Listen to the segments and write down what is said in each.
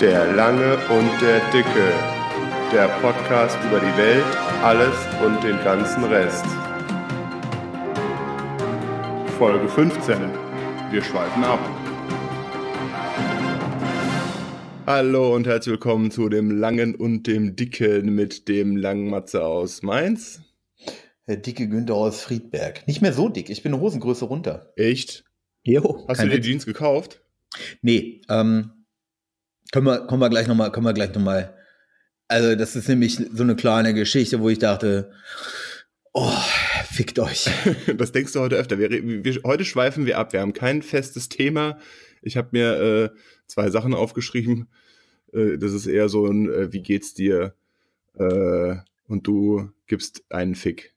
Der Lange und der Dicke. Der Podcast über die Welt, alles und den ganzen Rest. Folge 15. Wir schweifen ab. Hallo und herzlich willkommen zu dem Langen und dem Dicken mit dem langen Matze aus Mainz. Der dicke Günther aus Friedberg. Nicht mehr so dick, ich bin eine Hosengröße runter. Echt? Jo. Hast du dir Jeans gekauft? Nee, ähm, können wir, kommen wir gleich nochmal, können wir gleich nochmal. Also, das ist nämlich so eine kleine Geschichte, wo ich dachte, oh, fickt euch. das denkst du heute öfter. Wir, wir, heute schweifen wir ab. Wir haben kein festes Thema. Ich habe mir äh, zwei Sachen aufgeschrieben. Äh, das ist eher so ein, äh, wie geht's dir? Äh, und du gibst einen Fick.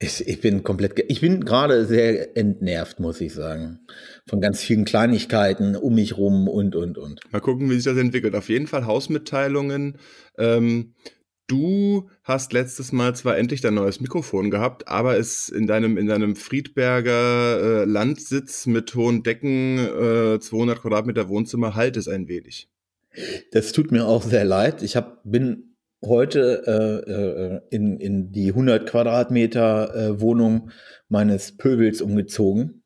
Ich, ich bin komplett, ich bin gerade sehr entnervt, muss ich sagen. Von ganz vielen Kleinigkeiten um mich rum und, und, und. Mal gucken, wie sich das entwickelt. Auf jeden Fall Hausmitteilungen. Ähm, du hast letztes Mal zwar endlich dein neues Mikrofon gehabt, aber es in deinem, in deinem Friedberger äh, Landsitz mit hohen Decken, äh, 200 Quadratmeter Wohnzimmer, halt es ein wenig. Das tut mir auch sehr leid. Ich hab, bin heute äh, äh, in, in die 100 Quadratmeter äh, Wohnung meines Pöbels umgezogen.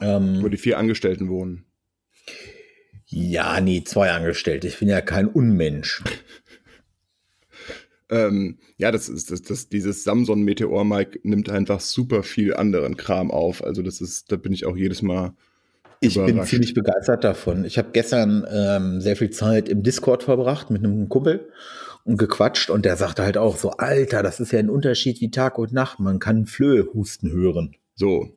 Ähm, Wo die vier Angestellten wohnen. Ja, nee, zwei Angestellte. Ich bin ja kein Unmensch. ähm, ja, das ist das, das, dieses Samsung Meteor Mic nimmt einfach super viel anderen Kram auf. Also das ist, da bin ich auch jedes Mal. Ich bin ziemlich begeistert davon. Ich habe gestern ähm, sehr viel Zeit im Discord verbracht mit einem Kumpel gequatscht und der sagte halt auch so, Alter, das ist ja ein Unterschied wie Tag und Nacht. Man kann Flöhe husten hören. So,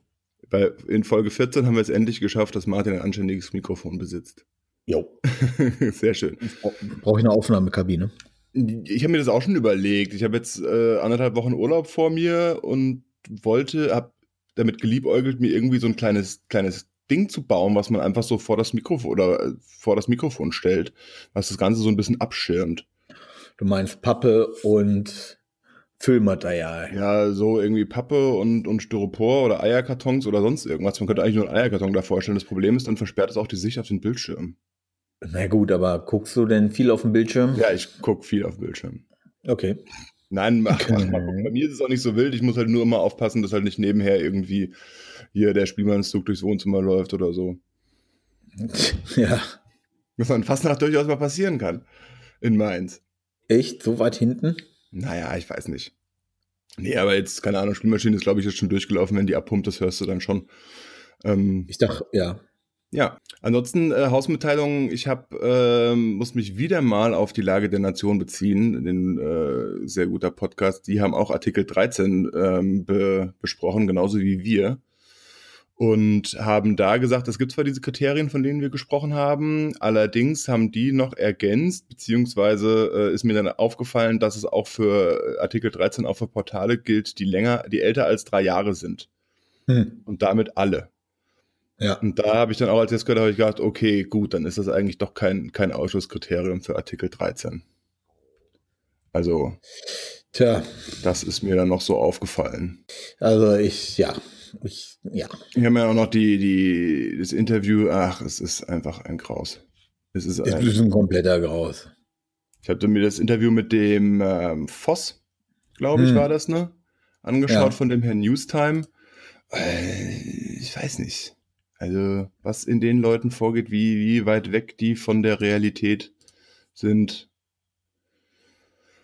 bei, in Folge 14 haben wir es endlich geschafft, dass Martin ein anständiges Mikrofon besitzt. Jo. Sehr schön. Brauche ich eine Aufnahmekabine? Ich habe mir das auch schon überlegt. Ich habe jetzt äh, anderthalb Wochen Urlaub vor mir und wollte, habe damit geliebäugelt, mir irgendwie so ein kleines, kleines Ding zu bauen, was man einfach so vor das Mikrofon oder äh, vor das Mikrofon stellt, was das Ganze so ein bisschen abschirmt. Du meinst Pappe und Füllmaterial. Ja, so irgendwie Pappe und, und Styropor oder Eierkartons oder sonst irgendwas. Man könnte eigentlich nur einen Eierkarton da vorstellen. Das Problem ist, dann versperrt es auch die Sicht auf den Bildschirm. Na gut, aber guckst du denn viel auf dem Bildschirm? Ja, ich gucke viel auf dem Bildschirm. Okay. Nein, mach, okay. mach mal. Bei mir ist es auch nicht so wild. Ich muss halt nur immer aufpassen, dass halt nicht nebenher irgendwie hier der Spielmannszug durchs Wohnzimmer läuft oder so. Ja. Was an Fastnacht durchaus mal passieren kann. In Mainz. Echt? So weit hinten? Naja, ich weiß nicht. Nee, aber jetzt, keine Ahnung, Spielmaschine ist, glaube ich, jetzt schon durchgelaufen. Wenn die abpumpt, das hörst du dann schon. Ähm, ich dachte, ja. Ja, ansonsten äh, Hausmitteilungen. Ich hab, äh, muss mich wieder mal auf die Lage der Nation beziehen. Den äh, sehr guter Podcast. Die haben auch Artikel 13 ähm, be besprochen, genauso wie wir und haben da gesagt, es gibt zwar diese Kriterien, von denen wir gesprochen haben, allerdings haben die noch ergänzt, beziehungsweise äh, ist mir dann aufgefallen, dass es auch für Artikel 13 auch für Portale gilt, die länger, die älter als drei Jahre sind. Hm. Und damit alle. Ja. Und da habe ich dann auch, als ich das gehört habe, ich gedacht, okay, gut, dann ist das eigentlich doch kein, kein Ausschlusskriterium für Artikel 13. Also, Tja. das ist mir dann noch so aufgefallen. Also ich, ja, ich, ja. Wir haben ja auch noch die, die, das Interview. Ach, es ist einfach ein Graus. Es ist, ein, ist ein kompletter Graus. Ich hatte mir das Interview mit dem ähm, Voss, glaube ich, hm. war das, ne? Angeschaut ja. von dem Herrn Newstime. Äh, ich weiß nicht. Also, was in den Leuten vorgeht, wie, wie weit weg die von der Realität sind.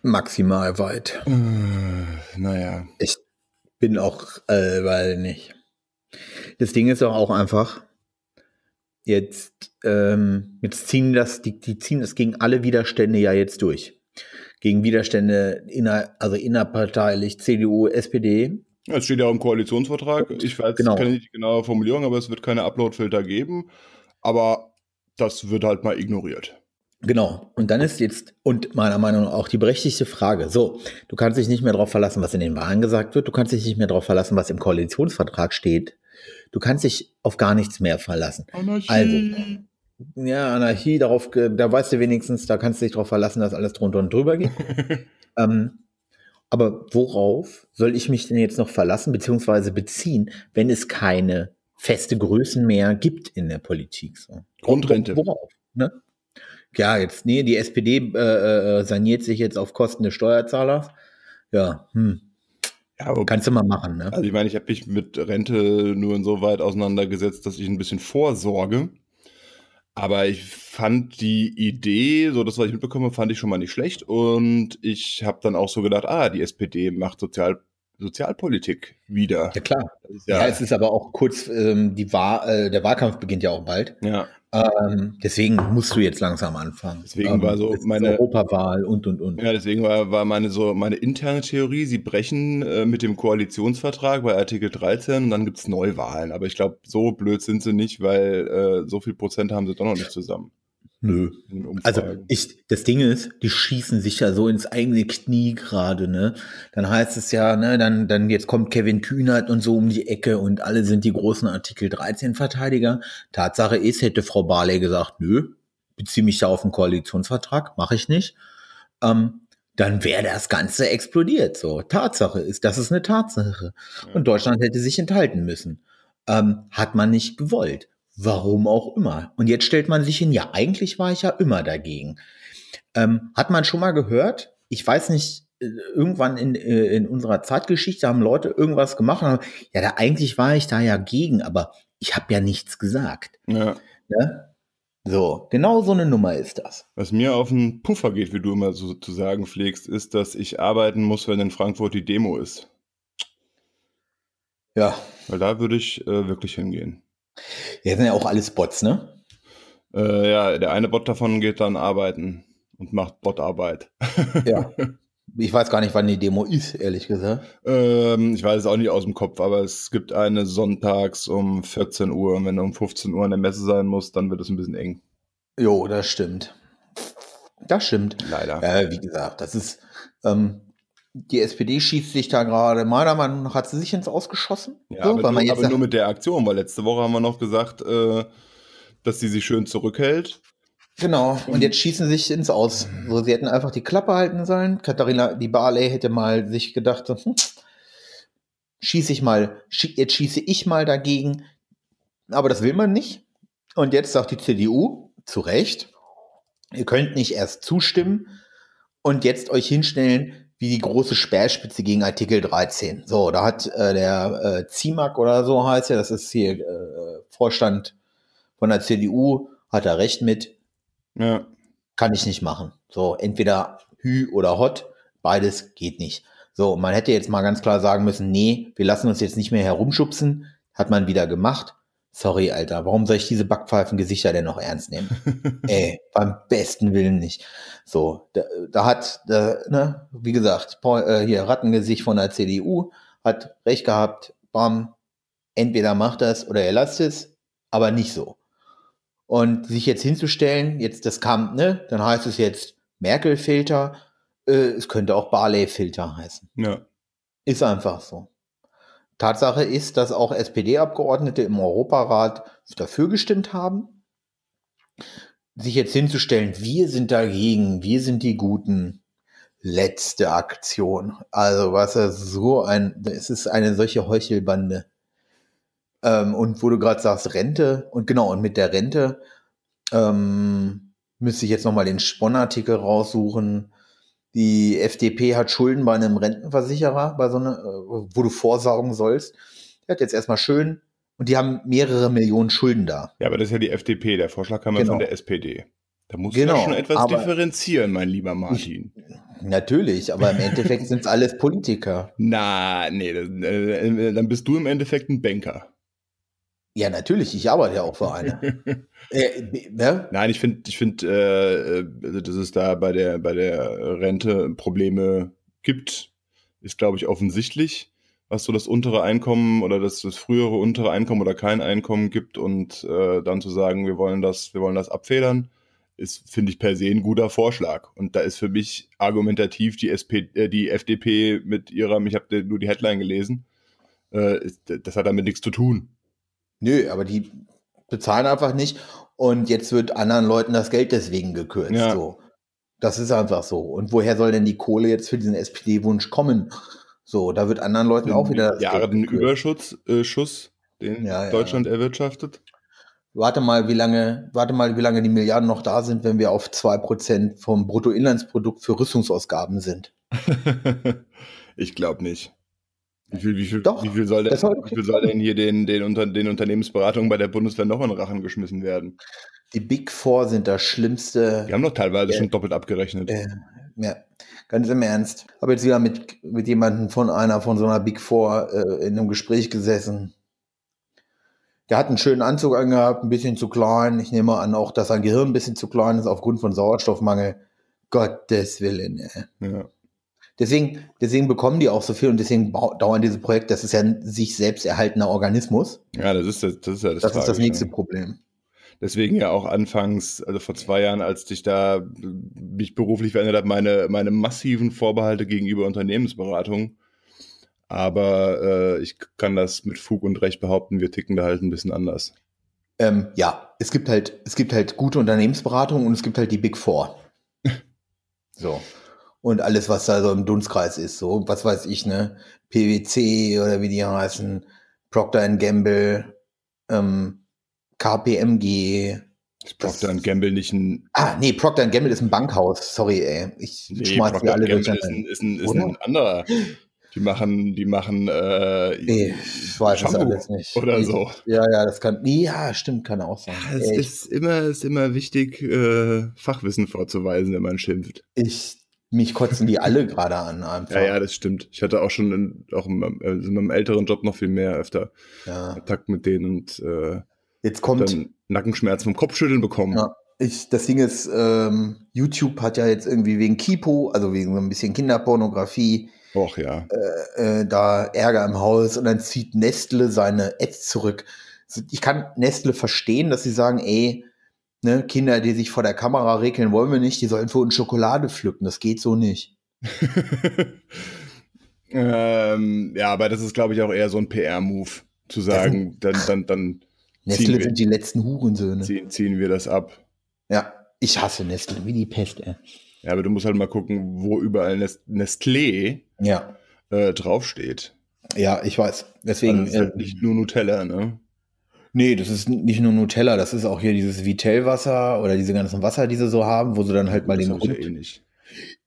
Maximal weit. Äh, naja. Ich bin auch, äh, weil nicht. Das Ding ist doch auch einfach, jetzt, ähm, jetzt ziehen das, die, die ziehen das gegen alle Widerstände ja jetzt durch. Gegen Widerstände inner, also innerparteilich, CDU, SPD. Es steht ja auch im Koalitionsvertrag. Ich weiß genau. die genaue Formulierung, aber es wird keine Uploadfilter geben. Aber das wird halt mal ignoriert. Genau. Und dann ist jetzt, und meiner Meinung nach auch die berechtigte Frage, so, du kannst dich nicht mehr darauf verlassen, was in den Wahlen gesagt wird, du kannst dich nicht mehr darauf verlassen, was im Koalitionsvertrag steht, du kannst dich auf gar nichts mehr verlassen. Anarchie. Also, ja, Anarchie, darauf, da weißt du wenigstens, da kannst du dich darauf verlassen, dass alles drunter und drüber geht. ähm, aber worauf soll ich mich denn jetzt noch verlassen, beziehungsweise beziehen, wenn es keine feste Größen mehr gibt in der Politik? So? Grundrente. Worauf? Ne? Ja, jetzt, nee, die SPD äh, äh, saniert sich jetzt auf Kosten des Steuerzahlers. Ja, hm. Ja, aber Kannst du mal machen, ne? Also ich meine, ich habe mich mit Rente nur insoweit auseinandergesetzt, dass ich ein bisschen vorsorge. Aber ich fand die Idee, so das, was ich mitbekomme, fand ich schon mal nicht schlecht. Und ich habe dann auch so gedacht, ah, die SPD macht Sozial Sozialpolitik wieder. Ja, klar. Ja, ja, es ist aber auch kurz, ähm, die Wahl, äh, der Wahlkampf beginnt ja auch bald. ja, Ähm, deswegen musst du jetzt langsam anfangen. Deswegen war so es meine- Europawahl und, und, und. ja, deswegen war, war meine so meine interne Theorie, sie brechen äh, mit dem Koalitionsvertrag bei Artikel 13 und dann gibt's Neuwahlen. Aber ich glaube, so blöd sind sie nicht, weil äh, so viel Prozent haben sie doch noch nicht zusammen. Nö. Also ich, das Ding ist, die schießen sich ja so ins eigene Knie gerade, ne? Dann heißt es ja, ne, dann, dann jetzt kommt Kevin Kühnert und so um die Ecke und alle sind die großen Artikel 13 Verteidiger. Tatsache ist, hätte Frau Barley gesagt, nö, beziehe mich da auf einen Koalitionsvertrag, mache ich nicht. Ähm, dann wäre das Ganze explodiert. So, Tatsache ist, das ist eine Tatsache. Und Deutschland hätte sich enthalten müssen. Ähm, hat man nicht gewollt. Warum auch immer. Und jetzt stellt man sich hin, ja, eigentlich war ich ja immer dagegen. Ähm, hat man schon mal gehört? Ich weiß nicht, äh, irgendwann in, äh, in unserer Zeitgeschichte haben Leute irgendwas gemacht und haben, ja, da eigentlich war ich da ja gegen, aber ich habe ja nichts gesagt. ja. Ne? So, genau so eine Nummer ist das. Was mir auf den Puffer geht, wie du immer so zu sagen pflegst, ist, dass ich arbeiten muss, wenn in Frankfurt die Demo ist. Ja, Weil da würde ich äh, wirklich hingehen. Ja, sind ja auch alles Bots, ne? Äh, ja, der eine Bot davon geht dann arbeiten und macht Botarbeit. Ja. Ich weiß gar nicht, wann die Demo ist, ehrlich gesagt. ähm, ich weiß es auch nicht aus dem Kopf, aber es gibt eine sonntags um 14 Uhr. Und wenn du um 15 Uhr in der Messe sein musst, dann wird es ein bisschen eng. Jo, das stimmt. Das stimmt. Leider. Ja, wie gesagt, das ist, ähm, die SPD schießt sich da gerade, meiner Meinung nach hat sie sich ins Ausgeschossen. Ja, so, aber, nur, aber nur mit der Aktion, weil letzte Woche haben wir noch gesagt, äh, dass sie sich schön zurückhält. genau, und jetzt schießen sie sich ins Aus. So, sie hätten einfach die Klappe halten sollen. Katharina, die Barley hätte mal sich gedacht, hm, schieße ich mal, schie jetzt schieße ich mal dagegen. Aber das will man nicht. Und jetzt sagt die CDU, zu Recht, ihr könnt nicht erst zustimmen und jetzt euch hinstellen wie die große Speerspitze gegen Artikel 13. So, da hat äh, der äh, Zimak oder so heißt er, das ist hier äh, Vorstand von der CDU, hat er recht mit, Ja. kann ich nicht machen. So, entweder Hü oder Hot, beides geht nicht. So, man hätte jetzt mal ganz klar sagen müssen, nee, wir lassen uns jetzt nicht mehr herumschubsen, hat man wieder gemacht. Sorry, Alter, warum soll ich diese Backpfeifengesichter denn noch ernst nehmen? Ey, beim besten Willen nicht. So, da, da hat, da, ne, wie gesagt, Paul, äh, hier Rattengesicht von der CDU hat recht gehabt, bam, entweder macht das oder er lasst es, aber nicht so. Und sich jetzt hinzustellen, jetzt das kam, ne, dann heißt es jetzt Merkel-Filter, äh, es könnte auch Barley-Filter heißen. Ja. Ist einfach so. Tatsache ist, dass auch SPD-Abgeordnete im Europarat dafür gestimmt haben, sich jetzt hinzustellen, wir sind dagegen, wir sind die Guten. Letzte Aktion. Also was er so ein, es ist eine solche Heuchelbande. Ähm, und wo du gerade sagst, Rente, und genau, und mit der Rente ähm, müsste ich jetzt nochmal den Spon-Artikel raussuchen. Die FDP hat Schulden bei einem Rentenversicherer, bei so einer, äh, wo du vorsorgen sollst. Der hat jetzt erstmal schön, und die haben mehrere Millionen Schulden da. ja, aber das ist ja die FDP. Der Vorschlag kam ja Genau. von der SPD. Da musst Genau, du ja schon etwas differenzieren, mein lieber Martin. Natürlich, aber im Endeffekt sind es alles Politiker. Na, nee, äh, äh, dann bist du im Endeffekt ein Banker. Ja, natürlich, ich arbeite ja auch für eine. äh, ne? Nein, ich finde, ich finde, äh, äh, dass es da bei der, bei der Rente Probleme gibt, ist, glaube ich, offensichtlich, was so das untere Einkommen oder das, das frühere untere Einkommen oder kein Einkommen gibt und äh, dann zu sagen, wir wollen das, wir wollen das abfedern, ist, finde ich, per se ein guter Vorschlag. Und da ist für mich argumentativ die, SP, äh, die FDP mit ihrem, ich habe nur die Headline gelesen, äh, das hat damit nichts zu tun. Nö, aber die bezahlen einfach nicht und jetzt wird anderen Leuten das Geld deswegen gekürzt. Ja. So. Das ist einfach so. Und woher soll denn die Kohle jetzt für diesen SPD-Wunsch kommen? So, da wird anderen Leuten auch wieder das Geld Milliarden gekürzt. Überschuss, äh, Schuss, den Ja, ja. Deutschland erwirtschaftet. Warte mal, wie lange, warte mal, wie lange die Milliarden noch da sind, wenn wir auf 2% vom Bruttoinlandsprodukt für Rüstungsausgaben sind. ich glaube nicht. Wie viel, wie viel, Doch, wie viel, soll, denn, soll- wie viel soll denn hier den, den, unter, den Unternehmensberatungen bei der Bundeswehr noch in den Rachen geschmissen werden? Die Big Four sind das Schlimmste. Die haben doch teilweise Ja. schon doppelt abgerechnet. Äh, ja, ganz im Ernst. Habe jetzt wieder mit, mit jemandem von einer von so einer Big Four äh, in einem Gespräch gesessen. Der hat einen schönen Anzug angehabt, ein bisschen zu klein. Ich nehme an, auch, dass sein Gehirn ein bisschen zu klein ist aufgrund von Sauerstoffmangel. Gottes Willen, ey. Ja. Deswegen, deswegen bekommen die auch so viel und deswegen dauern diese Projekte. Das ist ja ein sich selbst erhaltener Organismus. ja, das ist das, das, ist ja das, Das ist das nächste Problem. Deswegen ja auch anfangs, also vor zwei Jahren, als ich da mich beruflich verändert habe, meine, meine massiven Vorbehalte gegenüber Unternehmensberatung. Aber äh, ich kann das mit Fug und Recht behaupten, wir ticken da halt ein bisschen anders. Ähm, ja, es gibt halt, es gibt halt gute Unternehmensberatung und es gibt halt die Big Four. so. Und alles, was da so im Dunstkreis ist, so, was weiß ich, ne? PwC oder wie die heißen, Procter Gamble, ähm, KPMG. Ist Procter Gamble nicht ein. Ah, nee, Procter Gamble ist ein Bankhaus. Sorry, ey. Ich Nee, schmeiß die Procter alle Gamble durcheinander. ist ein, ist, ein, ist Oder? ein anderer. Die machen, die machen äh, Nee, ich weiß es Shampoo alles nicht. oder Ich- so. Ja, ja, das kann. Nee, ja, stimmt, kann auch sein. Es Ey, ist immer, ist immer wichtig, äh, Fachwissen vorzuweisen, wenn man schimpft. ich, mich kotzen die alle gerade an einfach. Ja, ja, das stimmt. Ich hatte auch schon in, auch in meinem, also in meinem älteren Job noch viel mehr öfter Ja. Kontakt mit denen und äh, Jetzt kommt, dann Nackenschmerzen vom Kopfschütteln bekommen. ja, ich, das Ding ist, ähm, YouTube hat ja jetzt irgendwie wegen Kipo, also wegen so ein bisschen Kinderpornografie, Och ja. äh, da Ärger im Haus und dann zieht Nestle seine Ads zurück. So, Ich kann Nestle verstehen, dass sie sagen, ey, ne, Kinder, die sich vor der Kamera regeln, wollen wir nicht, die sollen für uns Schokolade pflücken. Das geht so nicht. ähm, ja, aber das ist, glaube ich, auch eher so ein PR-Move, zu sagen, dann, dann, dann Nestle ziehen, wir, sind die letzten Hurensöhne. ziehen, ziehen wir das ab. Ja, ich hasse Nestle wie die Pest, ey. Ja, aber du musst halt mal gucken, wo überall Nest Nestlé Ja, äh, draufsteht. ja, ich weiß. Also Deswegen, das ist halt äh, nicht nur Nutella, ne? Nee, das ist nicht nur Nutella, das ist auch hier dieses Vitell-Wasser oder diese ganzen Wasser, die sie so haben, wo sie dann halt mal das den ich ja Grund, eh nicht.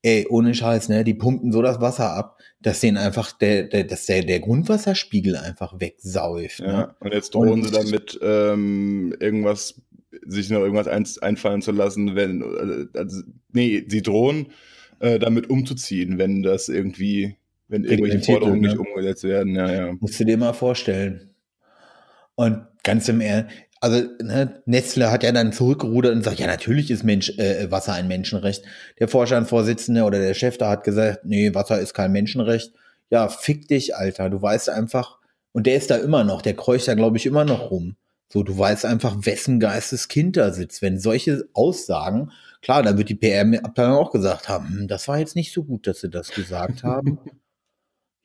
ey, ohne Scheiß, ne, die pumpen so das Wasser ab, dass denen einfach der, der, dass der, der Grundwasserspiegel einfach wegsäuft. Ja, Ne? und jetzt drohen Und- sie damit, ähm, irgendwas, sich noch irgendwas ein, einfallen zu lassen, wenn, äh, also, nee, sie drohen, äh, damit umzuziehen, wenn das irgendwie, wenn irgendwelche Forderungen wird, nicht ne? umgesetzt werden, ja, ja. Musst du dir mal vorstellen. Und ganz im Ernst, also ne, Nestle hat ja dann zurückgerudert und sagt, ja, natürlich ist Mensch, äh, Wasser ein Menschenrecht. Der Vorstandsvorsitzende oder der Chef da hat gesagt, nee, Wasser ist kein Menschenrecht. Ja, fick dich, Alter. Du weißt einfach, und der ist da immer noch, der kreucht da, glaube ich, immer noch rum. So, du weißt einfach, wessen Geisteskind da sitzt. Wenn solche Aussagen, klar, dann wird die PR-Abteilung auch gesagt haben, hm, das war jetzt nicht so gut, dass sie das gesagt haben.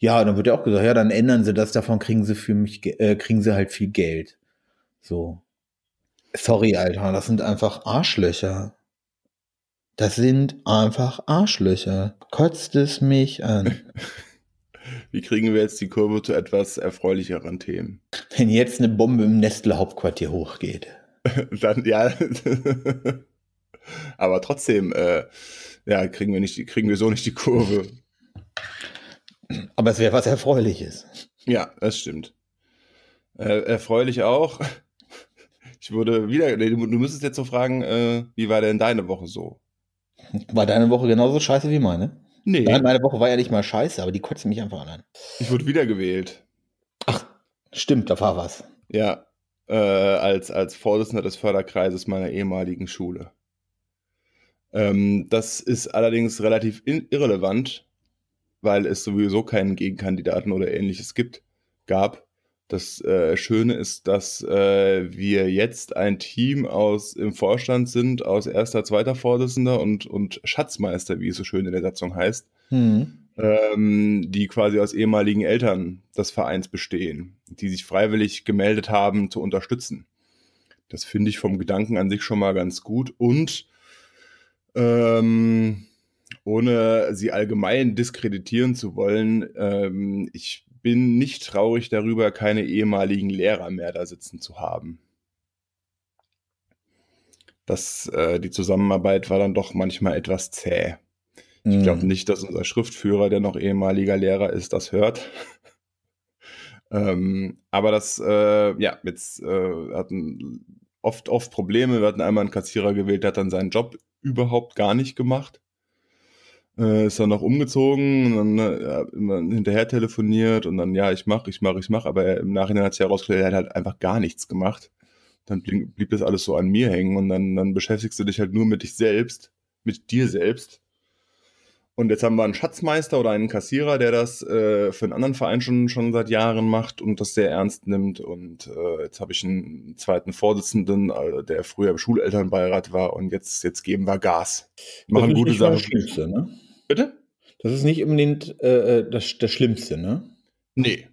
Ja, dann wird ja auch gesagt, ja, dann ändern sie das, davon kriegen sie für mich, äh, kriegen sie halt viel Geld. So. Sorry, Alter, das sind einfach Arschlöcher. Das sind einfach Arschlöcher. Kotzt es mich an. Wie kriegen wir jetzt die Kurve zu etwas erfreulicheren Themen? Wenn jetzt eine Bombe im Nestle-Hauptquartier hochgeht. Dann, ja. Aber trotzdem, äh, ja, kriegen wir nicht, kriegen wir so nicht die Kurve. Aber es wäre was Erfreuliches. Ja, das stimmt. Äh, erfreulich auch. Ich wurde wieder, du, du müsstest jetzt so fragen, äh, wie war denn deine Woche so? War deine Woche genauso scheiße wie meine? Nee, Nein, meine Woche war ja nicht mal scheiße, aber die kotzt mich einfach an. ich wurde wiedergewählt. Ach, stimmt, da war was. Ja, äh, als, als Vorsitzender des Förderkreises meiner ehemaligen Schule. Ähm, das ist allerdings relativ irrelevant, weil es sowieso keinen Gegenkandidaten oder ähnliches gibt, gab. Das äh, Schöne ist, dass äh, wir jetzt ein Team aus im Vorstand sind, aus erster, zweiter Vorsitzender und, und Schatzmeister, wie es so schön in der Satzung heißt Hm. ähm, die quasi aus ehemaligen Eltern des Vereins bestehen, die sich freiwillig gemeldet haben, zu unterstützen. Das finde ich vom Gedanken an sich schon mal ganz gut und ähm, ohne sie allgemein diskreditieren zu wollen, ähm, ich bin nicht traurig darüber, keine ehemaligen Lehrer mehr da sitzen zu haben. dass äh, die Zusammenarbeit war dann doch manchmal etwas zäh. Ich Mhm. glaube nicht, dass unser Schriftführer, der noch ehemaliger Lehrer ist, das hört. ähm, aber das, äh, ja, jetzt äh, hatten oft, oft Probleme. Wir hatten einmal einen Kassierer gewählt, der hat dann seinen Job überhaupt gar nicht gemacht. Äh, ist dann noch umgezogen und dann äh, ja, immer hinterher telefoniert und dann, ja, ich mach, ich mach, ich mach, aber er, im Nachhinein hat sich herausgestellt, er hat halt einfach gar nichts gemacht. Dann blieb, blieb das alles so an mir hängen und dann, dann beschäftigst du dich halt nur mit dich selbst, mit dir selbst. Und jetzt haben wir einen Schatzmeister oder einen Kassierer, der das äh, für einen anderen Verein schon, schon seit Jahren macht und das sehr ernst nimmt. Und äh, jetzt habe ich einen zweiten Vorsitzenden, äh, der früher im Schulelternbeirat war und jetzt, jetzt geben wir Gas. Machen gute Sachen. Ne? Bitte? Das ist nicht unbedingt äh, äh, das, das Schlimmste, ne? Nee.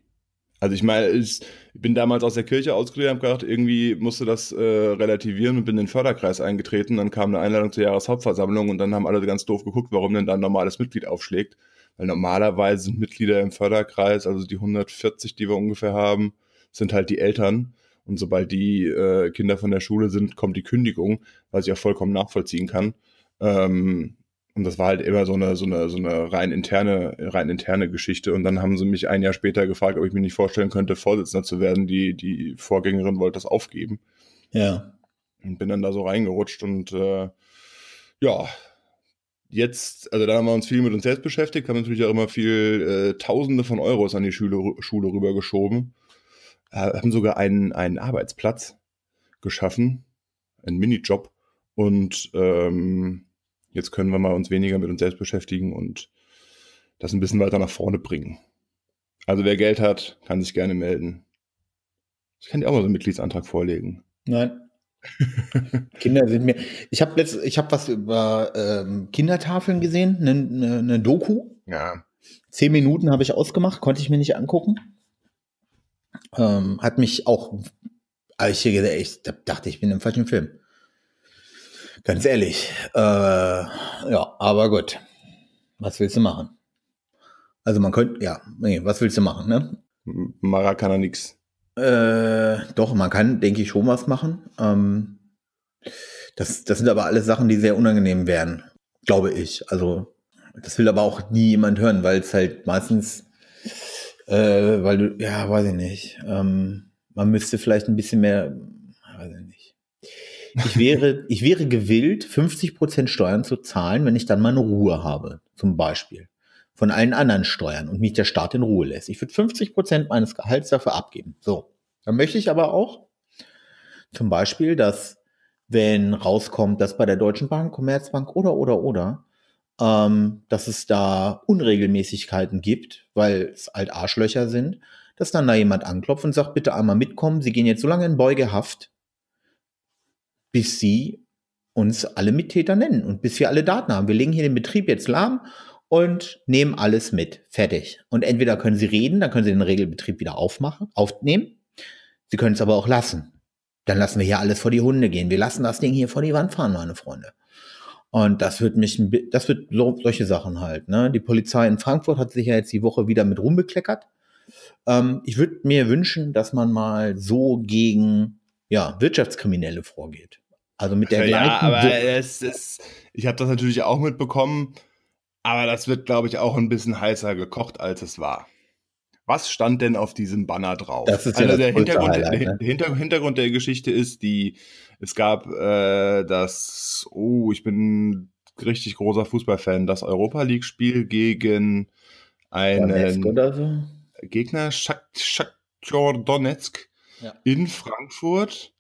Also ich meine, ich bin damals aus der Kirche ausgetreten, habe gedacht, irgendwie musste das äh, relativieren und bin in den Förderkreis eingetreten. Dann kam eine Einladung zur Jahreshauptversammlung und dann haben alle ganz doof geguckt, warum denn da ein normales Mitglied aufschlägt. Weil normalerweise sind Mitglieder im Förderkreis, also die 140, die wir ungefähr haben, sind halt die Eltern. Und sobald die äh, Kinder von der Schule sind, kommt die Kündigung, was ich auch vollkommen nachvollziehen kann. Ähm, und das war halt immer so eine, so eine, so eine rein interne, rein interne Geschichte. Und dann haben sie mich ein Jahr später gefragt, ob ich mir nicht vorstellen könnte, Vorsitzender zu werden. Die, die Vorgängerin wollte das aufgeben. Ja. Und bin dann da so reingerutscht und äh, ja, jetzt, also da haben wir uns viel mit uns selbst beschäftigt, haben natürlich auch immer viel äh, Tausende von Euros an die Schule, Schule rübergeschoben. Äh, haben sogar einen, einen Arbeitsplatz geschaffen, einen Minijob. Und ähm, jetzt können wir mal uns weniger mit uns selbst beschäftigen und das ein bisschen weiter nach vorne bringen. Also wer Geld hat, kann sich gerne melden. Ich kann dir auch mal so einen Mitgliedsantrag vorlegen. Nein. Kinder sind mir. Ich habe letzt, ich habe was über ähm, Kindertafeln gesehen, eine ne, ne Doku. Ja. Zehn Minuten habe ich ausgemacht, konnte ich mir nicht angucken. Ähm, hat mich auch, also ich, ich dachte, ich bin im falschen Film. Ganz ehrlich. Äh, ja, aber gut. Was willst du machen? Also man könnte, ja, nee, was willst du machen, ne? Mara kann er nix. Äh, doch, man kann, denke ich, schon was machen. Ähm, das, das sind aber alles Sachen, die sehr unangenehm wären, glaube ich. Also, das will aber auch nie jemand hören, weil es halt meistens, äh, weil du, ja, weiß ich nicht, ähm, man müsste vielleicht ein bisschen mehr. Ich wäre, ich wäre gewillt, 50% Steuern zu zahlen, wenn ich dann meine Ruhe habe, zum Beispiel. Von allen anderen Steuern und mich der Staat in Ruhe lässt. Ich würde 50% meines Gehalts dafür abgeben. So. Dann möchte ich aber auch zum Beispiel, dass wenn rauskommt, dass bei der Deutschen Bank, Commerzbank oder, oder, oder, ähm, dass es da Unregelmäßigkeiten gibt, weil es halt Arschlöcher sind, dass dann da jemand anklopft und sagt, bitte einmal mitkommen, Sie gehen jetzt so lange in Beugehaft, bis Sie uns alle Mittäter nennen und bis wir alle Daten haben. Wir legen hier den Betrieb jetzt lahm und nehmen alles mit. Fertig. Und entweder können Sie reden, dann können Sie den Regelbetrieb wieder aufmachen, aufnehmen. Sie können es aber auch lassen. Dann lassen wir hier alles vor die Hunde gehen. Wir lassen das Ding hier vor die Wand fahren, meine Freunde. Und das wird mich, das wird so, solche Sachen halt. Ne? Die Polizei in Frankfurt hat sich ja jetzt die Woche wieder mit rumbekleckert. Ähm, ich würde mir wünschen, dass man mal so gegen ja, Wirtschaftskriminelle vorgeht. Also mit der ja, gleichen. aber es ist, ich habe das natürlich auch mitbekommen, aber das wird, glaube ich, auch ein bisschen heißer gekocht, als es war. Was stand denn auf diesem Banner drauf? Das ist ja also das der, Hintergrund, der ne? Hinter, Hintergrund der Geschichte ist, die es gab äh, das, oh, ich bin richtig großer Fußballfan, das Europa League-Spiel gegen einen so. Gegner, Shak- Shakhtar Donetsk Ja. in Frankfurt.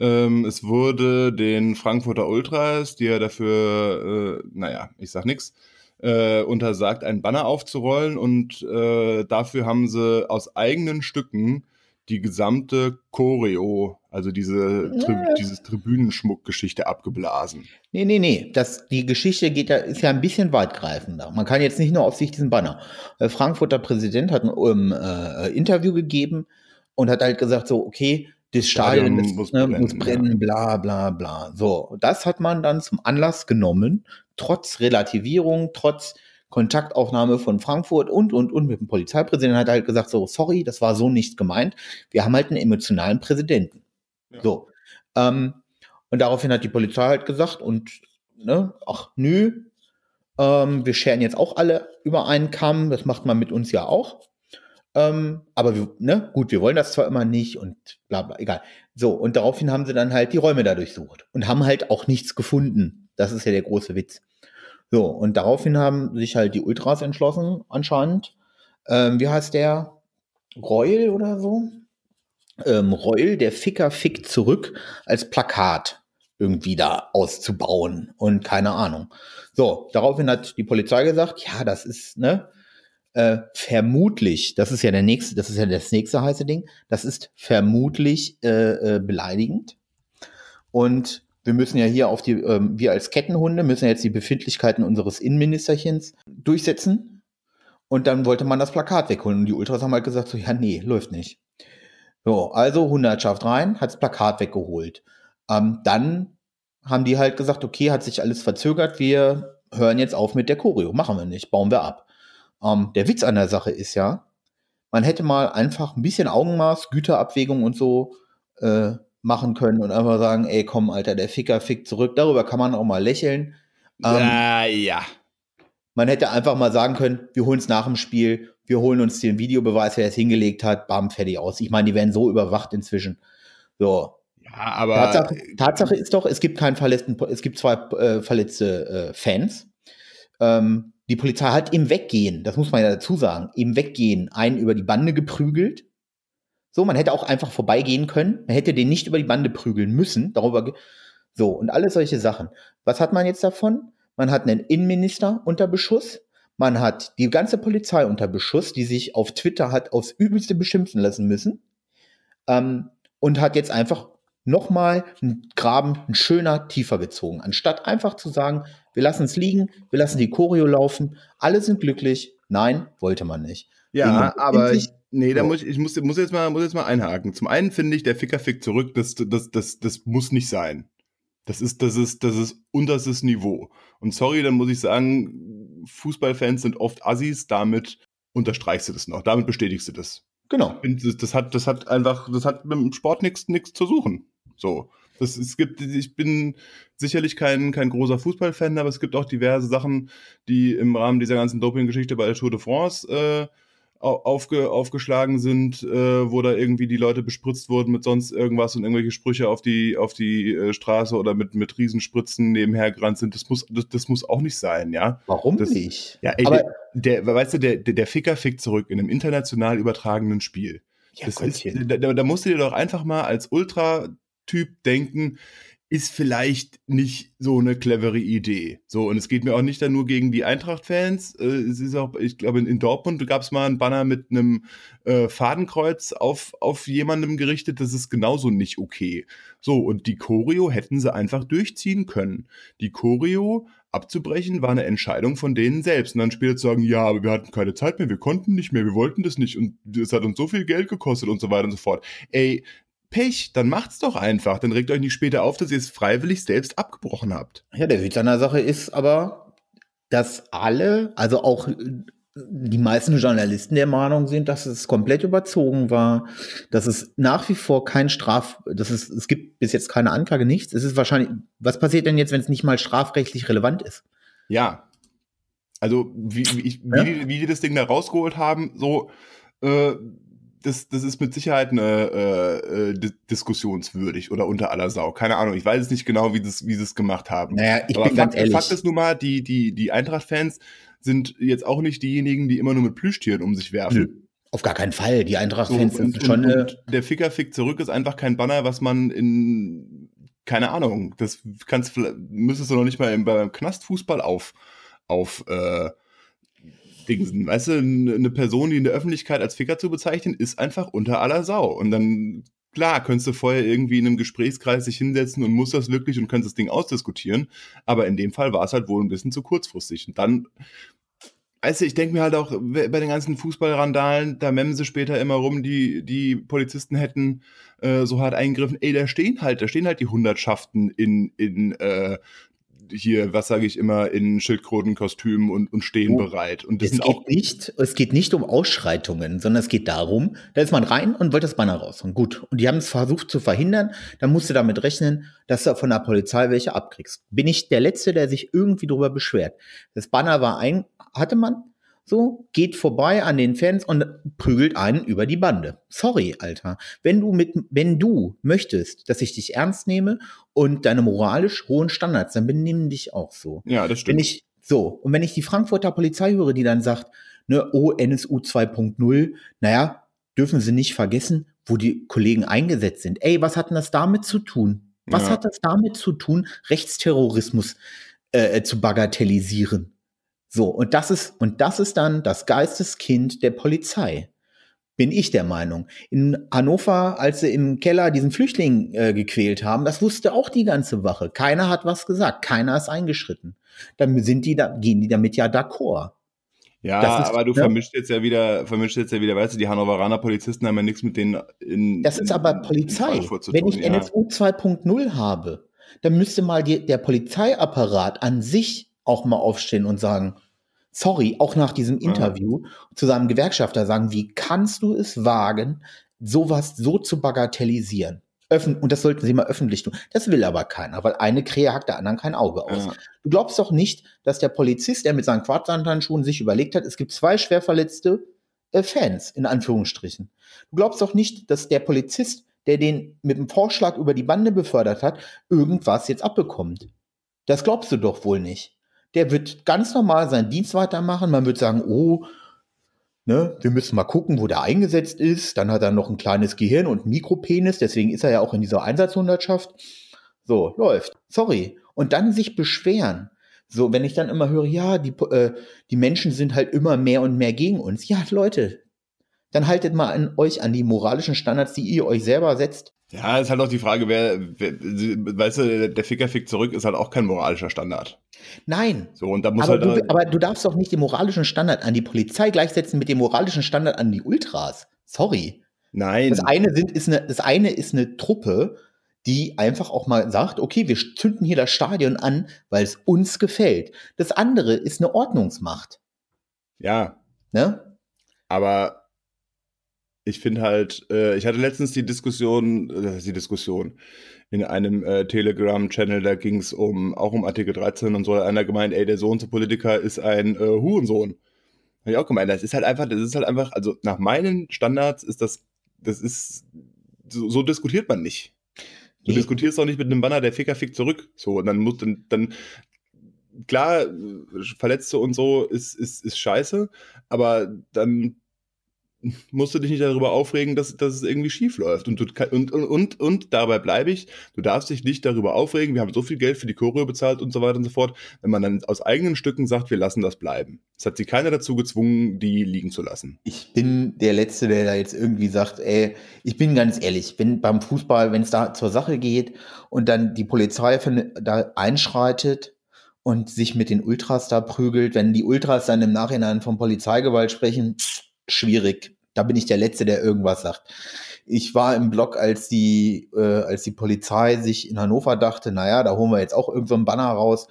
Ähm, es wurde den Frankfurter Ultras, die ja dafür, äh, naja, ich sag nix, äh, untersagt, einen Banner aufzurollen und äh, dafür haben sie aus eigenen Stücken die gesamte Choreo, also diese, Tri Ja. dieses Tribünenschmuckgeschichte abgeblasen. Nee, nee, nee. Das, die Geschichte geht ja, ist ja ein bisschen weitgreifender. Man kann jetzt nicht nur auf sich diesen Banner. Der Frankfurter Präsident hat ein ähm, äh, Interview gegeben und hat halt gesagt, so, okay, das Stadion, Stadion muss ne, brennen, muss brennen, bla bla bla. So, das hat man dann zum Anlass genommen, trotz Relativierung, trotz Kontaktaufnahme von Frankfurt und, und, und mit dem Polizeipräsidenten hat er halt gesagt, so, sorry, das war so nicht gemeint. Wir haben halt einen emotionalen Präsidenten. Ja. So. Ähm, Und daraufhin hat die Polizei halt gesagt und, ne, ach, nö, ähm, wir scheren jetzt auch alle über einen Kamm, das macht man mit uns ja auch. Ähm, aber wir, ne, gut, wir wollen das zwar immer nicht und bla bla, egal. So, und daraufhin haben sie dann halt die Räume da durchsucht und haben halt auch nichts gefunden. Das ist ja der große Witz. So, und daraufhin haben sich halt die Ultras entschlossen, anscheinend. Ähm, wie heißt der? Reul oder so? Ähm, Reul, der Ficker fickt zurück als Plakat irgendwie da auszubauen und keine Ahnung. So, daraufhin hat die Polizei gesagt, ja, das ist, ne, äh, vermutlich, das ist ja der nächste, das ist ja das nächste heiße Ding, das ist vermutlich äh, äh, beleidigend. Und wir müssen ja hier auf die, ähm, wir als Kettenhunde müssen jetzt die Befindlichkeiten unseres Innenministerchens durchsetzen. Und dann wollte man das Plakat wegholen. Und die Ultras haben halt gesagt, so, ja, nee, läuft nicht. So, also Hundertschaft rein, hat das Plakat weggeholt. Ähm, dann haben die halt gesagt, okay, hat sich alles verzögert, wir hören jetzt auf mit der Choreo. Machen wir nicht, bauen wir ab. Ähm, der Witz an der Sache ist ja, man hätte mal einfach ein bisschen Augenmaß, Güterabwägung und so äh, machen können und einfach sagen, ey, komm, Alter, der Ficker fickt zurück. Darüber kann man auch mal lächeln. Ähm, ja, ja. Man hätte einfach mal sagen können, wir holen es nach dem Spiel, wir holen uns den Videobeweis, wer es hingelegt hat, bam, fertig aus. Ich meine, die werden so überwacht inzwischen. So. Ja, aber. Tatsache, Tatsache ist doch, es gibt keinen verletzten, es gibt zwei äh, verletzte äh, Fans. Ähm, die Polizei hat im Weggehen, das muss man ja dazu sagen, im Weggehen einen über die Bande geprügelt. So, man hätte auch einfach vorbeigehen können. Man hätte den nicht über die Bande prügeln müssen. Darüber. So, und alle solche Sachen. Was hat man jetzt davon? Man hat einen Innenminister unter Beschuss. Man hat die ganze Polizei unter Beschuss, die sich auf Twitter hat aufs Übelste beschimpfen lassen müssen. Ähm, und hat jetzt einfach nochmal einen Graben, ein schöner tiefer gezogen. Anstatt einfach zu sagen, wir lassen es liegen, wir lassen die Choreo laufen, alle sind glücklich. Nein, wollte man nicht. Ja, aber ich, nee, da muss ich, ich muss, muss jetzt mal, muss jetzt mal einhaken. Zum einen finde ich, der Ficker fickt zurück, das, das, das, das muss nicht sein. Das ist, das ist, das ist unterstes Niveau. Und sorry, dann muss ich sagen, Fußballfans sind oft Assis, damit unterstreichst du das noch, damit bestätigst du das. Genau. Das, das hat, das hat einfach, das hat mit dem Sport nichts, nichts zu suchen. So. Das, es gibt, ich bin sicherlich kein, kein großer Fußballfan, aber es gibt auch diverse Sachen, die im Rahmen dieser ganzen Doping-Geschichte bei der Tour de France äh, aufge, aufgeschlagen sind, äh, wo da irgendwie die Leute bespritzt wurden mit sonst irgendwas und irgendwelche Sprüche auf die, auf die äh, Straße oder mit, mit Riesenspritzen nebenher gerannt sind. Das muss, das, das muss auch nicht sein, ja. Warum das, nicht? Ja, ey, Aber der, der, weißt du, der, der Ficker fickt zurück in einem international übertragenen Spiel. Ja, das ist, da, da musst du dir doch einfach mal als Ultra Typ denken, ist vielleicht nicht so eine clevere Idee. So, und es geht mir auch nicht dann nur gegen die Eintracht-Fans. Äh, es ist auch, ich glaube, in, Dortmund gab es mal einen Banner mit einem äh, Fadenkreuz auf, auf jemandem gerichtet. Das ist genauso nicht okay. So, und die Choreo hätten sie einfach durchziehen können. Die Choreo abzubrechen war eine Entscheidung von denen selbst. Und dann später zu sagen, ja, aber wir hatten keine Zeit mehr, wir konnten nicht mehr, wir wollten das nicht und es hat uns so viel Geld gekostet und so weiter und so fort. Ey, Pech, dann macht's doch einfach. Dann regt euch nicht später auf, dass ihr es freiwillig selbst abgebrochen habt. Ja, der Witz an der Sache ist aber, dass alle, also auch die meisten Journalisten der Meinung sind, dass es komplett überzogen war, dass es nach wie vor kein Straf, dass es, es gibt bis jetzt keine Anklage, nichts. Es ist wahrscheinlich, was passiert denn jetzt, wenn es nicht mal strafrechtlich relevant ist? Ja. Also, wie, wie, ich, ja? wie, die, wie die das Ding da rausgeholt haben, so, äh, das, das ist mit Sicherheit eine äh, äh diskussionswürdig oder unter aller Sau. Keine Ahnung, ich weiß es nicht genau, wie sie wie es gemacht haben. Naja, ich Aber bin Fakt, ganz ehrlich. Fakt ist nun mal, die, die, die Eintracht-Fans sind jetzt auch nicht diejenigen, die immer nur mit Plüschtieren um sich werfen. Nö. Auf gar keinen Fall. Die Eintracht-Fans so, sind schon. Und, und der Ficker fickt zurück ist einfach kein Banner, was man in keine Ahnung, das kannst müsstest du noch nicht mal beim Knastfußball auf auf äh, Dingsen. Weißt du, eine Person, die in der Öffentlichkeit als Ficker zu bezeichnen, ist einfach unter aller Sau. Und dann, klar, könntest du vorher irgendwie in einem Gesprächskreis sich hinsetzen und muss das wirklich und könntest das Ding ausdiskutieren. Aber in dem Fall war es halt wohl ein bisschen zu kurzfristig. Und dann Weißt du, ich denke mir halt auch, bei den ganzen Fußballrandalen, da memmen sie später immer rum, die, die Polizisten hätten äh, so hart eingegriffen. Ey, da stehen halt, da stehen halt die Hundertschaften in, in äh, hier, was sage ich immer, in Schildkrötenkostümen und, und stehen oh. bereit. Und das es, geht auch nicht, es geht nicht um Ausschreitungen, sondern es geht darum, da ist man rein und wollte das Banner raus. Und gut. Und die haben es versucht zu verhindern. Dann musst du damit rechnen, dass du von der Polizei welche abkriegst. Bin ich der Letzte, der sich irgendwie darüber beschwert. Das Banner war ein, hatte man, so, geht vorbei an den Fans und prügelt einen über die Bande. Sorry, Alter. Wenn du mit, wenn du möchtest, dass ich dich ernst nehme und deine moralisch hohen Standards, dann benimm dich auch so. Ja, das stimmt. Wenn ich, so, und wenn ich die Frankfurter Polizei höre, die dann sagt, ne, oh, NSU 2.0, naja, dürfen sie nicht vergessen, wo die Kollegen eingesetzt sind. Ey, was hat denn das damit zu tun? Was ja. hat das damit zu tun, Rechtsterrorismus äh, zu bagatellisieren? So, und das ist, und das ist dann das Geisteskind der Polizei. Bin ich der Meinung. In Hannover, als sie im Keller diesen Flüchtling äh, gequält haben, das wusste auch die ganze Wache. Keiner hat was gesagt, keiner ist eingeschritten. Dann sind die da, gehen die damit ja d'accord. Ja, ist, aber du ne? vermischt jetzt ja wieder, vermischt jetzt ja wieder, weißt du, die Hannoveraner Polizisten haben ja nichts mit denen in. Das ist in, aber Polizei. Wenn ich ja. NSU 2.0 habe, dann müsste mal die, der Polizeiapparat an sich auch mal aufstehen und sagen, sorry, auch nach diesem Interview ja. zu seinem Gewerkschafter sagen, wie kannst du es wagen, sowas so zu bagatellisieren? Öffn und das sollten sie mal öffentlich tun. Das will aber keiner, weil eine Krähe hackt der anderen kein Auge aus. Ja. Du glaubst doch nicht, dass der Polizist, der mit seinen Quartsantandschuhen sich überlegt hat, es gibt zwei schwer verletzte äh, Fans, in Anführungsstrichen. Du glaubst doch nicht, dass der Polizist, der den mit dem Vorschlag über die Bande befördert hat, irgendwas jetzt abbekommt. Das glaubst du doch wohl nicht der wird ganz normal seinen Dienst weitermachen. Man wird sagen, oh, ne, wir müssen mal gucken, wo der eingesetzt ist. Dann hat er noch ein kleines Gehirn und einen Mikropenis, deswegen ist er ja auch in dieser Einsatzhundertschaft. So, läuft. Sorry. Und dann sich beschweren. So, wenn ich dann immer höre, ja, die, äh, die Menschen sind halt immer mehr und mehr gegen uns. Ja, Leute, dann haltet mal an euch an die moralischen Standards, die ihr euch selber setzt. Ja, ist halt auch die Frage, wer, wer weißt du, der Ficker fickt zurück ist halt auch kein moralischer Standard. Nein. So, und da muss aber, halt du, aber du darfst doch nicht den moralischen Standard an die Polizei gleichsetzen mit dem moralischen Standard an die Ultras. Sorry. Nein. Das eine, sind, ist eine, das eine ist eine Truppe, die einfach auch mal sagt, okay, wir zünden hier das Stadion an, weil es uns gefällt. Das andere ist eine Ordnungsmacht. Ja. Ne? Aber ich finde halt, äh, ich hatte letztens die Diskussion, äh, die Diskussion in einem äh, Telegram-Channel, da ging es um, auch um Artikel 13 und so, hat einer gemeint, ey, der Sohn zum Politiker ist ein äh, Hurensohn. Habe ich auch gemeint, das ist halt einfach, das ist halt einfach, also nach meinen Standards ist das, das ist, so, so diskutiert man nicht. Du nee. diskutierst auch nicht mit einem Banner, der Ficker fickt zurück. So, und dann muss, dann, dann klar, Verletzte und so ist, ist, ist scheiße, aber dann musst du dich nicht darüber aufregen, dass, dass es irgendwie schief läuft. Und, und, und, und, dabei bleibe ich, du darfst dich nicht darüber aufregen, wir haben so viel Geld für die Choreo bezahlt und so weiter und so fort, wenn man dann aus eigenen Stücken sagt, wir lassen das bleiben. Es hat sie keiner dazu gezwungen, die liegen zu lassen. Ich bin der Letzte, der da jetzt irgendwie sagt, ey, ich bin ganz ehrlich, wenn beim Fußball, wenn es da zur Sache geht und dann die Polizei da einschreitet, und sich mit den Ultras da prügelt, wenn die Ultras dann im Nachhinein von Polizeigewalt sprechen, schwierig. Da bin ich der Letzte, der irgendwas sagt. Ich war im Block, als die, äh, als die Polizei sich in Hannover dachte, naja, da holen wir jetzt auch irgendein so Banner raus.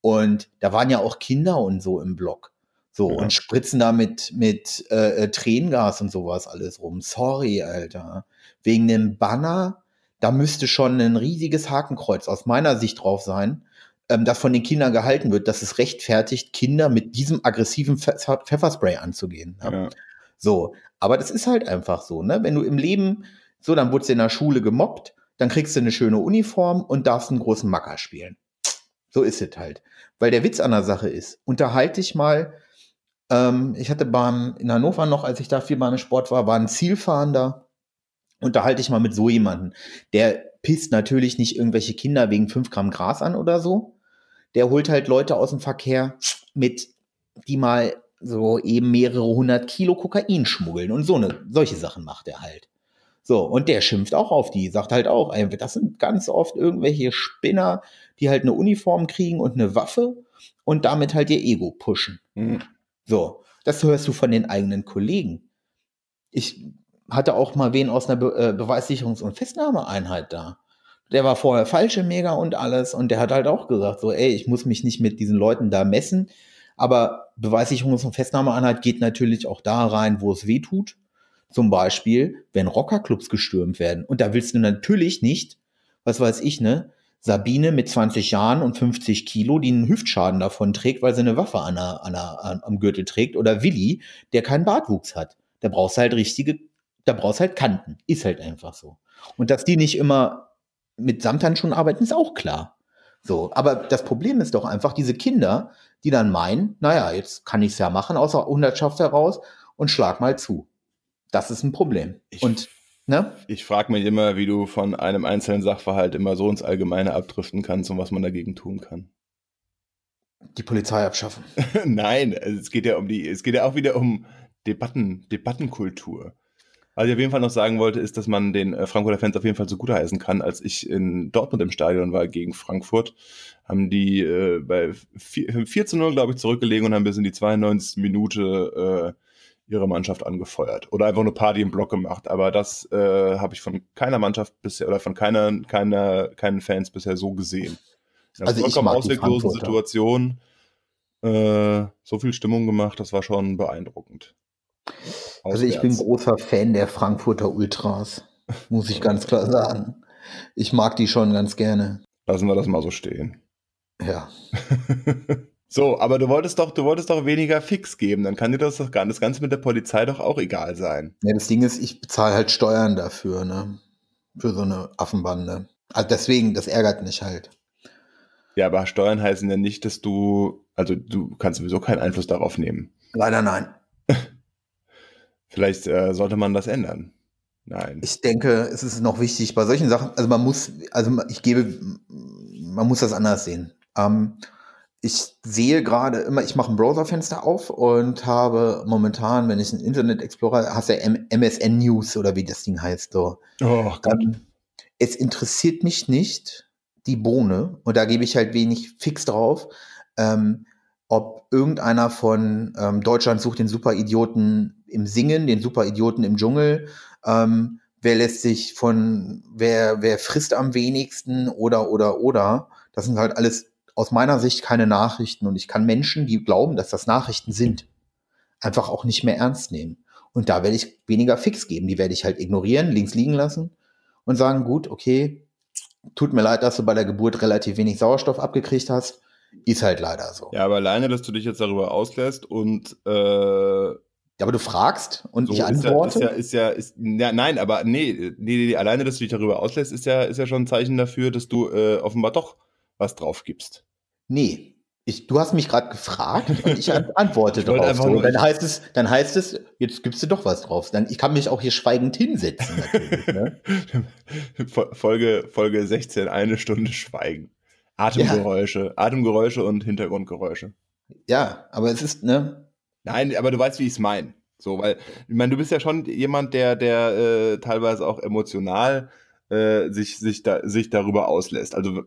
Und da waren ja auch Kinder und so im Block. So, ja. und spritzen da mit, mit äh, äh, Tränengas und sowas alles rum. Sorry, Alter. Wegen dem Banner, da müsste schon ein riesiges Hakenkreuz aus meiner Sicht drauf sein, ähm, das von den Kindern gehalten wird, dass es rechtfertigt, Kinder mit diesem aggressiven Pfefferspray anzugehen. Ne? Ja. So, aber das ist halt einfach so, ne? Wenn du im Leben, so, dann wurdest du in der Schule gemobbt, dann kriegst du eine schöne Uniform und darfst einen großen Macker spielen. So ist es halt. Weil der Witz an der Sache ist, unterhalte dich mal, ähm, ich hatte beim, in Hannover noch, als ich da viel beim Sport war, war ein Zielfahrender, unterhalte ich mal mit so jemanden. Der pisst natürlich nicht irgendwelche Kinder wegen fünf Gramm Gras an oder so. Der holt halt Leute aus dem Verkehr mit, die mal so eben mehrere hundert Kilo Kokain schmuggeln und so eine, solche Sachen macht er halt. So, und der schimpft auch auf die, sagt halt auch, das sind ganz oft irgendwelche Spinner, die halt eine Uniform kriegen und eine Waffe und damit halt ihr Ego pushen. Mhm. So, das hörst du von den eigenen Kollegen. Ich hatte auch mal wen aus einer Be äh, Beweissicherungs- und Festnahmeeinheit da. Der war vorher falsche Mega und alles. Und der hat halt auch gesagt, so, ey, ich muss mich nicht mit diesen Leuten da messen. Aber Beweissicherungs- und Festnahmeanhalt geht natürlich auch da rein, wo es weh tut. Zum Beispiel, wenn Rockerclubs gestürmt werden. Und da willst du natürlich nicht, was weiß ich, ne, Sabine mit 20 Jahren und 50 Kilo, die einen Hüftschaden davon trägt, weil sie eine Waffe an der, an der, am Gürtel trägt. Oder Willi, der keinen Bartwuchs hat. Da brauchst du halt richtige, da brauchst du halt Kanten. Ist halt einfach so. Und dass die nicht immer mit Samthandschuhen arbeiten, ist auch klar. So, aber das Problem ist doch einfach, diese Kinder, die dann meinen, naja, jetzt kann ich es ja machen, außer Hundertschaft heraus und schlag mal zu. Das ist ein Problem. Ich, und ne? ich frage mich immer, wie du von einem einzelnen Sachverhalt immer so ins Allgemeine abdriften kannst und was man dagegen tun kann. Die Polizei abschaffen. Nein, es geht ja um die, es geht ja auch wieder um Debatten, Debattenkultur. Was ich auf jeden Fall noch sagen wollte, ist, dass man den äh, Frankfurter Fans auf jeden Fall so gut heißen kann. Als ich in Dortmund im Stadion war gegen Frankfurt, haben die äh, bei 4, 4 zu 0, glaube ich, zurückgelegen und haben bis in die 92. Minute äh, ihre Mannschaft angefeuert. Oder einfach eine Party im Block gemacht. Aber das äh, habe ich von keiner Mannschaft bisher oder von keiner, keiner, keinen Fans bisher so gesehen. In einer Also vollkommen ausweglosen. Situation äh, so viel Stimmung gemacht, das war schon beeindruckend. Also ich bin großer Fan der Frankfurter Ultras, muss ich ganz klar sagen. Ich mag die schon ganz gerne. Lassen wir das mal so stehen. Ja. so, aber du wolltest doch, du wolltest doch weniger Fix geben, dann kann dir das doch gar das Ganze mit der Polizei doch auch egal sein. ja. Das Ding ist, ich bezahle halt Steuern dafür, ne? Für so eine Affenbande. Also deswegen, das ärgert mich halt. Ja, aber Steuern heißen ja nicht, dass du, also du kannst sowieso keinen Einfluss darauf nehmen. Leider nein. Vielleicht äh, sollte man das ändern. Nein. Ich denke, es ist noch wichtig bei solchen Sachen, also man muss, also ich gebe, man muss das anders sehen. Ähm, ich sehe gerade immer, ich mache ein Browserfenster auf und habe momentan, wenn ich einen Internet Explorer, hast ja M MSN News oder wie das Ding heißt, so. Oh Gott. Ähm, es interessiert mich nicht die Bohne und da gebe ich halt wenig fix drauf, ähm, ob irgendeiner von ähm, Deutschland sucht den Superidioten im Singen, den Superidioten im Dschungel, ähm, wer lässt sich von, wer, wer frisst am wenigsten oder, oder, oder. Das sind halt alles aus meiner Sicht keine Nachrichten und ich kann Menschen, die glauben, dass das Nachrichten sind, einfach auch nicht mehr ernst nehmen. Und da werde ich weniger fix geben. Die werde ich halt ignorieren, links liegen lassen und sagen, gut, okay, tut mir leid, dass du bei der Geburt relativ wenig Sauerstoff abgekriegt hast. Ist halt leider so. Ja, aber alleine, dass du dich jetzt darüber auslässt und äh, Ja, aber du fragst und so ich ja, antworte. ist ja, ist ja, ist, ja, nein, aber nee, nee, nee, nee, alleine, dass du dich darüber auslässt, ist ja, ist ja schon ein Zeichen dafür, dass du äh, offenbar doch was drauf gibst. Nee. Ich, du hast mich gerade gefragt und ich an- antworte Ich einfach So. Dann heißt es, dann heißt es, jetzt gibst du doch was drauf. Dann, ich kann mich auch hier schweigend hinsetzen, natürlich. ne? Fol- Folge, Folge 16, eine Stunde Schweigen. Atemgeräusche, Atemgeräusche und Hintergrundgeräusche. Ja, aber es ist, ne? Nein, aber du weißt, wie ich es meine. So, weil, ich meine, du bist ja schon jemand, der, der äh, teilweise auch emotional äh, sich, sich, da, sich darüber auslässt. Also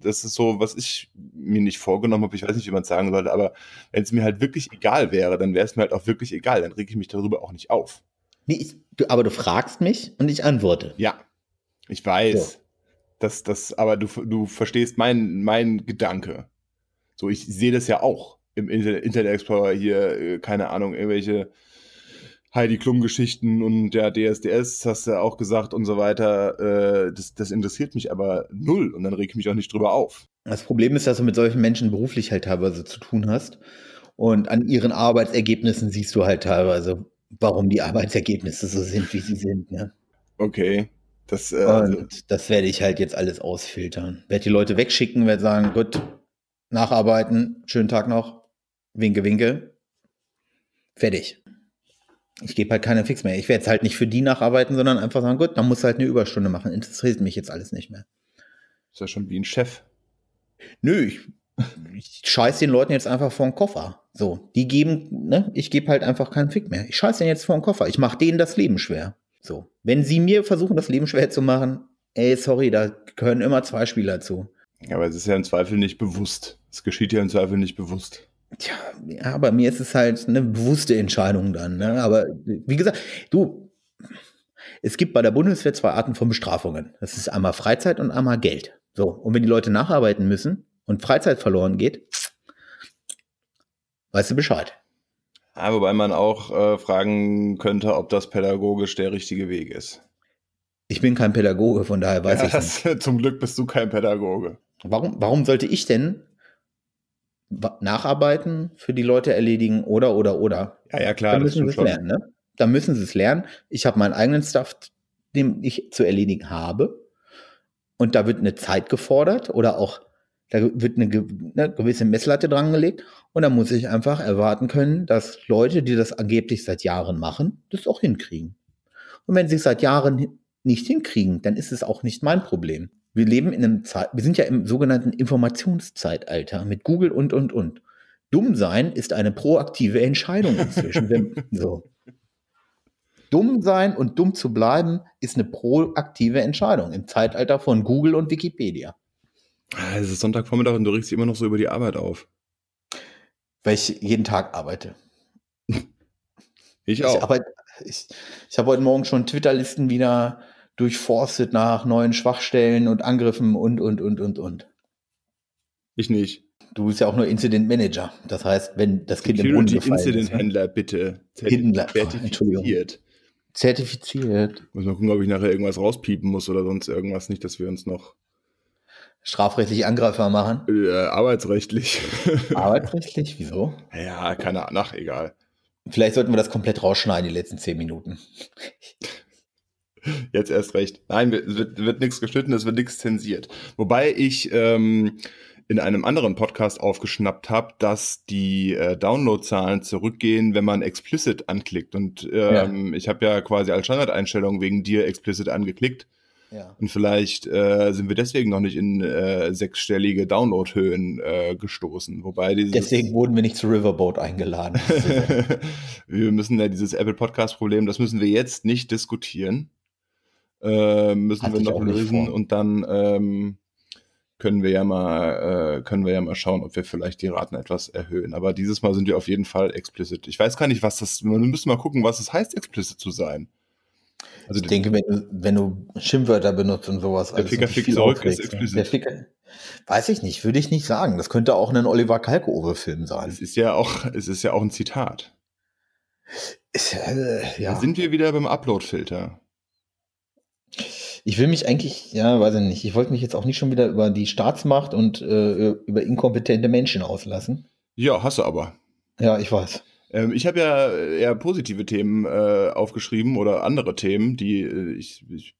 das ist so, was ich mir nicht vorgenommen habe, ich weiß nicht, wie man es sagen sollte, aber wenn es mir halt wirklich egal wäre, dann wäre es mir halt auch wirklich egal, dann reg ich mich darüber auch nicht auf. Nee, ich, du, aber du fragst mich und ich antworte. Ja, ich weiß. So. Das, das, aber du, du verstehst mein, mein Gedanke. So, ich sehe das ja auch im Inter- Internet Explorer hier, äh, keine Ahnung, irgendwelche Heidi Klum-Geschichten und der DSDS, hast du auch gesagt und so weiter. Äh, das, das interessiert mich aber null und dann reg ich mich auch nicht drüber auf. Das Problem ist, dass du mit solchen Menschen beruflich halt teilweise zu tun hast. Und an ihren Arbeitsergebnissen siehst du halt teilweise, warum die Arbeitsergebnisse so sind, wie sie sind. Ne? Okay. Das, äh, also, Und das werde ich halt jetzt alles ausfiltern. Werde die Leute wegschicken, werde sagen, gut, nacharbeiten, schönen Tag noch, winke, winke, fertig. Ich gebe halt keine Fix mehr. Ich werde jetzt halt nicht für die nacharbeiten, sondern einfach sagen, gut, dann musst du halt eine Überstunde machen. Interessiert mich jetzt alles nicht mehr. ist ja schon wie ein Chef. Nö, ich, ich scheiß den Leuten jetzt einfach vor den Koffer. So, die geben, ne, ich gebe halt einfach keinen Fick mehr. Ich scheiß denen jetzt vor den Koffer. Ich mache denen das Leben schwer. So, wenn sie mir versuchen, das Leben schwer zu machen, ey, sorry, da gehören immer zwei Spieler zu. Ja, aber es ist ja im Zweifel nicht bewusst. Es geschieht ja im Zweifel nicht bewusst. Tja, ja, bei mir ist es halt eine bewusste Entscheidung dann. Ne? Aber wie gesagt, du, Es gibt bei der Bundeswehr zwei Arten von Bestrafungen. Das ist einmal Freizeit und einmal Geld. So, und wenn die Leute nacharbeiten müssen und Freizeit verloren geht, weißt du Bescheid. Ja, wobei man auch äh, fragen könnte, ob das pädagogisch der richtige Weg ist. Ich bin kein Pädagoge, von daher weiß ja, ich nicht. das, Zum Glück bist du kein Pädagoge. Warum, warum sollte ich denn nacharbeiten, für die Leute erledigen oder, oder, oder? Ja, ja, klar. Das müssen sie es lernen, ne? Dann müssen sie es lernen. Ich habe meinen eigenen Stuff, den ich zu erledigen habe. Und da wird eine Zeit gefordert oder auch, da wird eine, eine gewisse Messlatte dran gelegt. Und da muss ich einfach erwarten können, dass Leute, die das angeblich seit Jahren machen, das auch hinkriegen. Und wenn sie es seit Jahren nicht hinkriegen, dann ist es auch nicht mein Problem. Wir leben in einem Zeit, wir sind ja im sogenannten Informationszeitalter mit Google und, und, und. Dumm sein ist eine proaktive Entscheidung inzwischen. Wenn, so. Dumm sein und dumm zu bleiben ist eine proaktive Entscheidung im Zeitalter von Google und Wikipedia. Ah, Es ist Sonntagvormittag und du regst dich immer noch so über die Arbeit auf. Weil ich jeden Tag arbeite. Ich Ich, auch. arbeite, ich, ich habe heute Morgen schon Twitter-Listen wieder durchforstet nach neuen Schwachstellen und Angriffen und, und, und, und, und. Ich nicht. Du bist ja auch nur Incident Manager. Das heißt, wenn das Kind im Brunnen Security gefallen Incident ist. ne? Händler, bitte. Händler, oh. Zertifiziert. Zertifiziert. Muss mal gucken, ob ich nachher irgendwas rauspiepen muss oder sonst irgendwas. Nicht, dass wir uns noch Strafrechtlich angreifbar machen. äh, arbeitsrechtlich. Arbeitsrechtlich? Wieso? ja, keine Ahnung, ach, egal. Vielleicht sollten wir das komplett rausschneiden, die letzten zehn Minuten. Jetzt erst recht. Nein, es wird, wird nichts geschnitten, es wird nichts zensiert. Wobei ich ähm, in einem anderen Podcast aufgeschnappt habe, dass die äh, Downloadzahlen zurückgehen, wenn man explicit anklickt. Und ähm, ich habe ja quasi als Standardeinstellung wegen dir explicit angeklickt. Ja. Und vielleicht äh, sind wir deswegen noch nicht in äh, sechsstellige Downloadhöhen äh, gestoßen. Wobei dieses Deswegen wurden wir nicht zu Riverboat eingeladen. wir müssen ja dieses Apple Podcast Problem, das müssen wir jetzt nicht diskutieren. Äh, müssen Hatte wir noch lösen und dann ähm, können wir ja mal äh, können wir ja mal schauen, ob wir vielleicht die Raten etwas erhöhen. Aber dieses Mal sind wir auf jeden Fall explicit. Ich weiß gar nicht, was das. Wir müssen mal gucken, was es heißt, explicit zu sein. Also Ich denke, wenn du, wenn du Schimpfwörter benutzt und sowas. Der Ficker fickt zurück, ist ne? explicit. Der Ficker, weiß ich nicht, würde ich nicht sagen. Das könnte auch ein Oliver Kalkofe-Film sein. es ist ja auch, es ist ja auch ein Zitat. Ist, äh, Da ja. sind wir wieder beim Upload-Filter. Ich will mich eigentlich, ja, weiß ich nicht. Ich wollte mich jetzt auch nicht schon wieder über die Staatsmacht und äh, über inkompetente Menschen auslassen. Ja, hast du aber. Ja, ich weiß. Ähm, ich habe ja eher positive Themen äh, aufgeschrieben oder andere Themen, die äh, ich, ich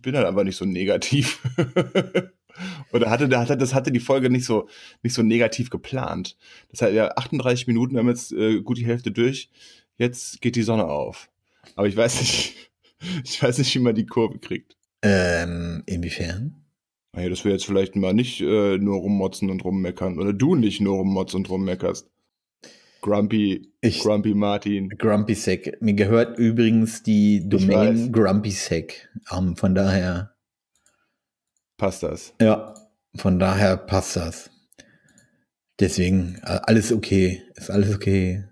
bin halt einfach nicht so negativ. oder hatte, hatte, das hatte die Folge nicht so, nicht so negativ geplant. Das hat ja 38 Minuten, wir haben jetzt äh, gut die Hälfte durch. Jetzt geht die Sonne auf. Aber ich weiß nicht, ich weiß nicht, wie man die Kurve kriegt. Ähm, inwiefern? Naja, dass wir jetzt vielleicht mal nicht äh, nur rummotzen und rummeckern. Oder du nicht nur rummotzt und rummeckerst. Grumpy, Ich, Grumpy Martin. Grumpy Sack. Mir gehört übrigens die. Domain Grumpy Sack. Ähm, von daher, Passt das? ja, von daher passt das. Deswegen, alles okay. Ist alles okay.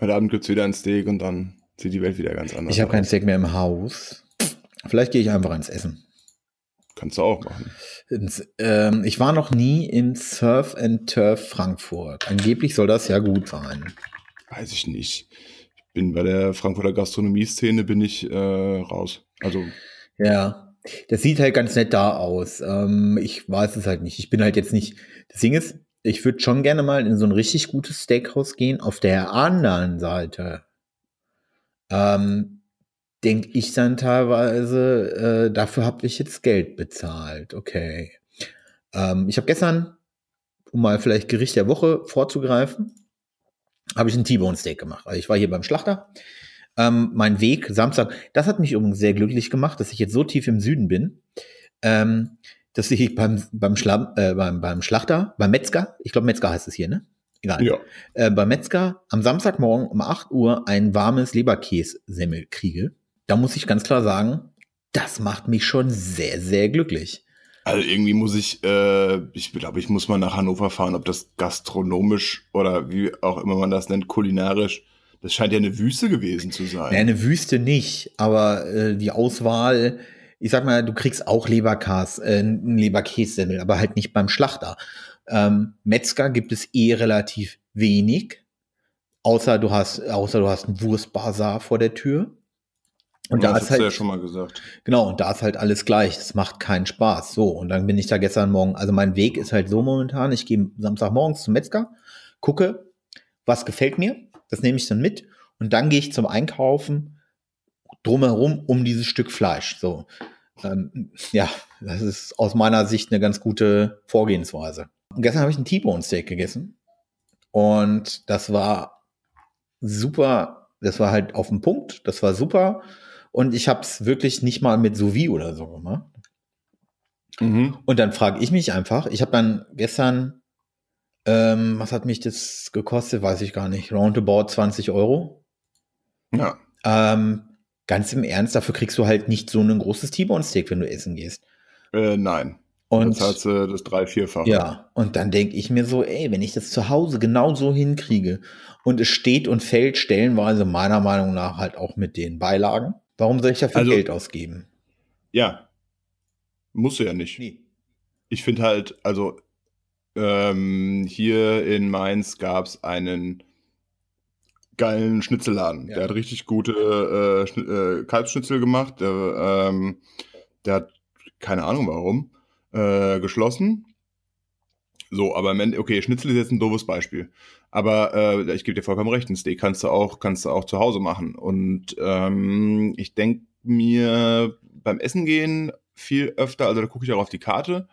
Heute Abend gibt's wieder ein Steak und dann sieht die Welt wieder ganz anders Ich habe kein aus. Steak mehr im Haus. Vielleicht gehe ich einfach ins Essen. Kannst du auch machen. Ins, ähm, ich war noch nie im Surf and Turf Frankfurt. Angeblich soll das ja gut sein. Weiß ich nicht. Ich bin bei der Frankfurter Gastronomie-Szene bin ich äh, raus. Also, Ja, das sieht halt ganz nett da aus. Ähm, ich weiß es halt nicht. Ich bin halt jetzt nicht. Das Ding ist, ich würde schon gerne mal in so ein richtig gutes Steakhouse gehen. Auf der anderen Seite ähm, denke ich dann teilweise, äh, dafür habe ich jetzt Geld bezahlt. Okay. Ähm, ich habe gestern, um mal vielleicht Gericht der Woche vorzugreifen, habe ich ein T-Bone Steak gemacht. Also ich war hier beim Schlachter. Ähm, mein Weg Samstag, das hat mich übrigens sehr glücklich gemacht, dass ich jetzt so tief im Süden bin, ähm, dass ich beim, beim, Schlamm, äh, beim, beim Schlachter, beim Metzger, ich glaube Metzger heißt es hier, ne? Egal. ja. Äh, beim Metzger am Samstagmorgen um 8 Uhr ein warmes Leberkässemmel kriege. Da muss ich ganz klar sagen, das macht mich schon sehr, sehr glücklich. Also irgendwie muss ich, äh, ich glaube, ich muss mal nach Hannover fahren, ob das gastronomisch oder wie auch immer man das nennt, kulinarisch Das scheint ja eine Wüste gewesen zu sein. Nee, eine Wüste nicht, aber äh, die Auswahl, ich sag mal, du kriegst auch Leberkas, äh, einen Leberkässemmel, aber halt nicht beim Schlachter. Ähm, Metzger gibt es eh relativ wenig, außer du hast, außer du hast einen Wurstbazar vor der Tür. Und da das ist hast du halt, ja schon mal gesagt. genau, und da ist halt alles gleich. Das macht keinen Spaß. So, und dann bin ich da gestern Morgen, also mein Weg ist halt so momentan, ich gehe Samstagmorgens zum Metzger, gucke, was gefällt mir, das nehme ich dann mit und dann gehe ich zum Einkaufen drumherum um dieses Stück Fleisch. So, ähm, ja, das ist aus meiner Sicht eine ganz gute Vorgehensweise. Und gestern habe ich ein T-Bone Steak gegessen und das war super. Das war halt auf den Punkt. Das war super. Und ich habe es wirklich nicht mal mit sous vide oder so gemacht. Mhm. Und dann frage ich mich einfach, ich habe dann gestern, ähm, was hat mich das gekostet, weiß ich gar nicht, roundabout 20 Euro. Ja. Ähm, ganz im Ernst, dafür kriegst du halt nicht so ein großes T-Bone Steak, wenn du essen gehst. Äh, nein. Und das hat äh, das drei, vierfache. ja, und dann denke ich mir so, ey, wenn ich das zu Hause genau so hinkriege und es steht und fällt stellenweise meiner Meinung nach halt auch mit den Beilagen, warum soll ich dafür Also- Geld ausgeben? Ja. Musst du ja nicht. Nee. Ich finde halt, also ähm, hier in Mainz gab es einen geilen Schnitzelladen. Ja. Der hat richtig gute äh, äh, Kalbsschnitzel gemacht. Der, ähm, der hat, keine Ahnung warum, äh, geschlossen. So, aber im Ende, okay, Schnitzel ist jetzt ein doofes Beispiel. Aber äh, ich gebe dir vollkommen recht, ein Steak kannst du auch, kannst du auch zu Hause machen. Und ähm, ich denke mir beim Essen gehen viel öfter, also da gucke ich auch auf die Karte,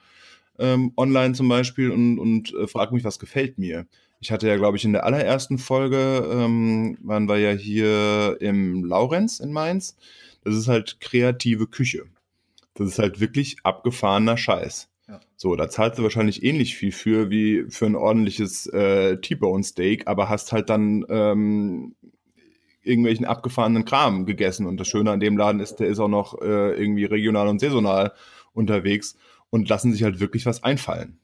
ähm, online zum Beispiel, und, und äh, frage mich, was gefällt mir. Ich hatte ja, glaube ich, in der allerersten Folge, ähm, waren wir ja hier im Laurenz in Mainz. Das ist halt kreative Küche. Das ist halt wirklich abgefahrener Scheiß. Ja. So, da zahlst du wahrscheinlich ähnlich viel für wie für ein ordentliches äh, T-Bone Steak, aber hast halt dann ähm, irgendwelchen abgefahrenen Kram gegessen. Und das Schöne an dem Laden ist, der ist auch noch äh, irgendwie regional und saisonal unterwegs und lassen sich halt wirklich was einfallen.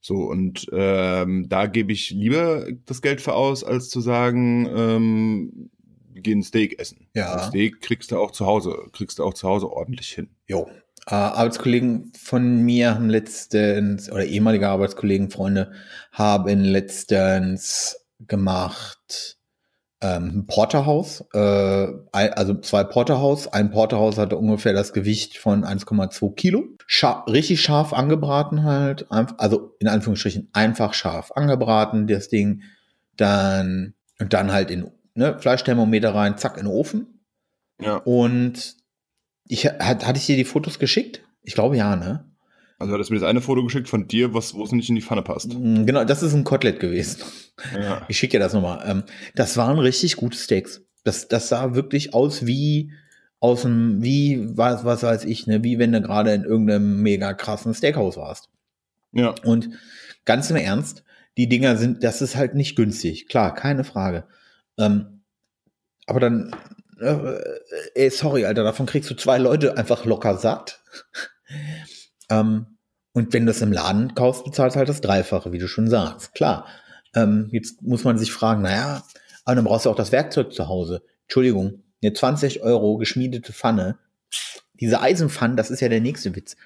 So, und ähm, da gebe ich lieber das Geld für aus, als zu sagen, ähm, wir gehen Steak essen. Ja. Ein Steak kriegst du auch zu Hause, kriegst du auch zu Hause ordentlich hin. Jo. Äh, Arbeitskollegen von mir haben letztens, oder ehemalige Arbeitskollegen, Freunde, haben letztens gemacht ähm, ein Porterhaus, äh, also zwei Porterhaus. Ein Porterhaus hatte ungefähr das Gewicht von 1,2 Kilo. Scha richtig scharf angebraten halt, also in Anführungsstrichen einfach scharf angebraten, das Ding. Dann, und dann halt in ne, Fleischthermometer rein, zack, in den Ofen. Ja. Und ich hat, hatte ich dir die Fotos geschickt? Ich glaube ja, ne? Also hat es mir das eine Foto geschickt von dir, was, wo es nicht in die Pfanne passt. Mm, Genau, das ist ein Kotelett gewesen. Ja. Ich schicke dir das nochmal. Ähm, das waren richtig gute Steaks. Das, das sah wirklich aus wie aus dem, wie, was, was weiß ich, ne, wie wenn du gerade in irgendeinem mega krassen Steakhouse warst. ja. Und ganz im Ernst, die Dinger sind, das ist halt nicht günstig. Klar, keine Frage. Ähm, aber dann, ey, sorry, Alter, davon kriegst du zwei Leute einfach locker satt. ähm, und wenn du es im Laden kaufst, bezahlst du halt das Dreifache, wie du schon sagst. Klar. Ähm, jetzt muss man sich fragen, naja, aber dann brauchst du auch das Werkzeug zu Hause. Entschuldigung, eine 20 Euro geschmiedete Pfanne. Diese Eisenpfannen, das ist ja der nächste Witz.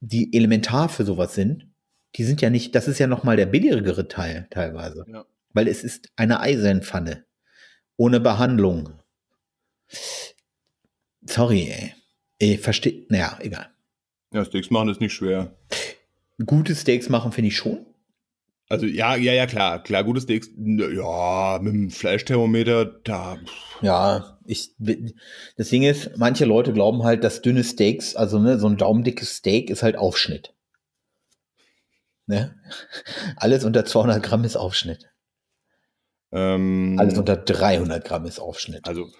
Die elementar für sowas sind, die sind ja nicht, das ist ja nochmal der billigere Teil teilweise. Ja. Weil es ist eine Eisenpfanne. Ohne Behandlung. Sorry, ey. Ich verstehe, naja, egal. Ja, Steaks machen ist nicht schwer. Gute Steaks machen finde ich schon. Also ja, ja, ja, klar, klar, gute Steaks, ja, mit dem Fleischthermometer, da, Ja, ich, das Ding ist, manche Leute glauben halt, dass dünne Steaks, also ne, so ein daumendickes Steak ist halt Aufschnitt. Ne? Alles unter 200 Gramm ist Aufschnitt. ähm, Alles unter 300 Gramm ist Aufschnitt. also,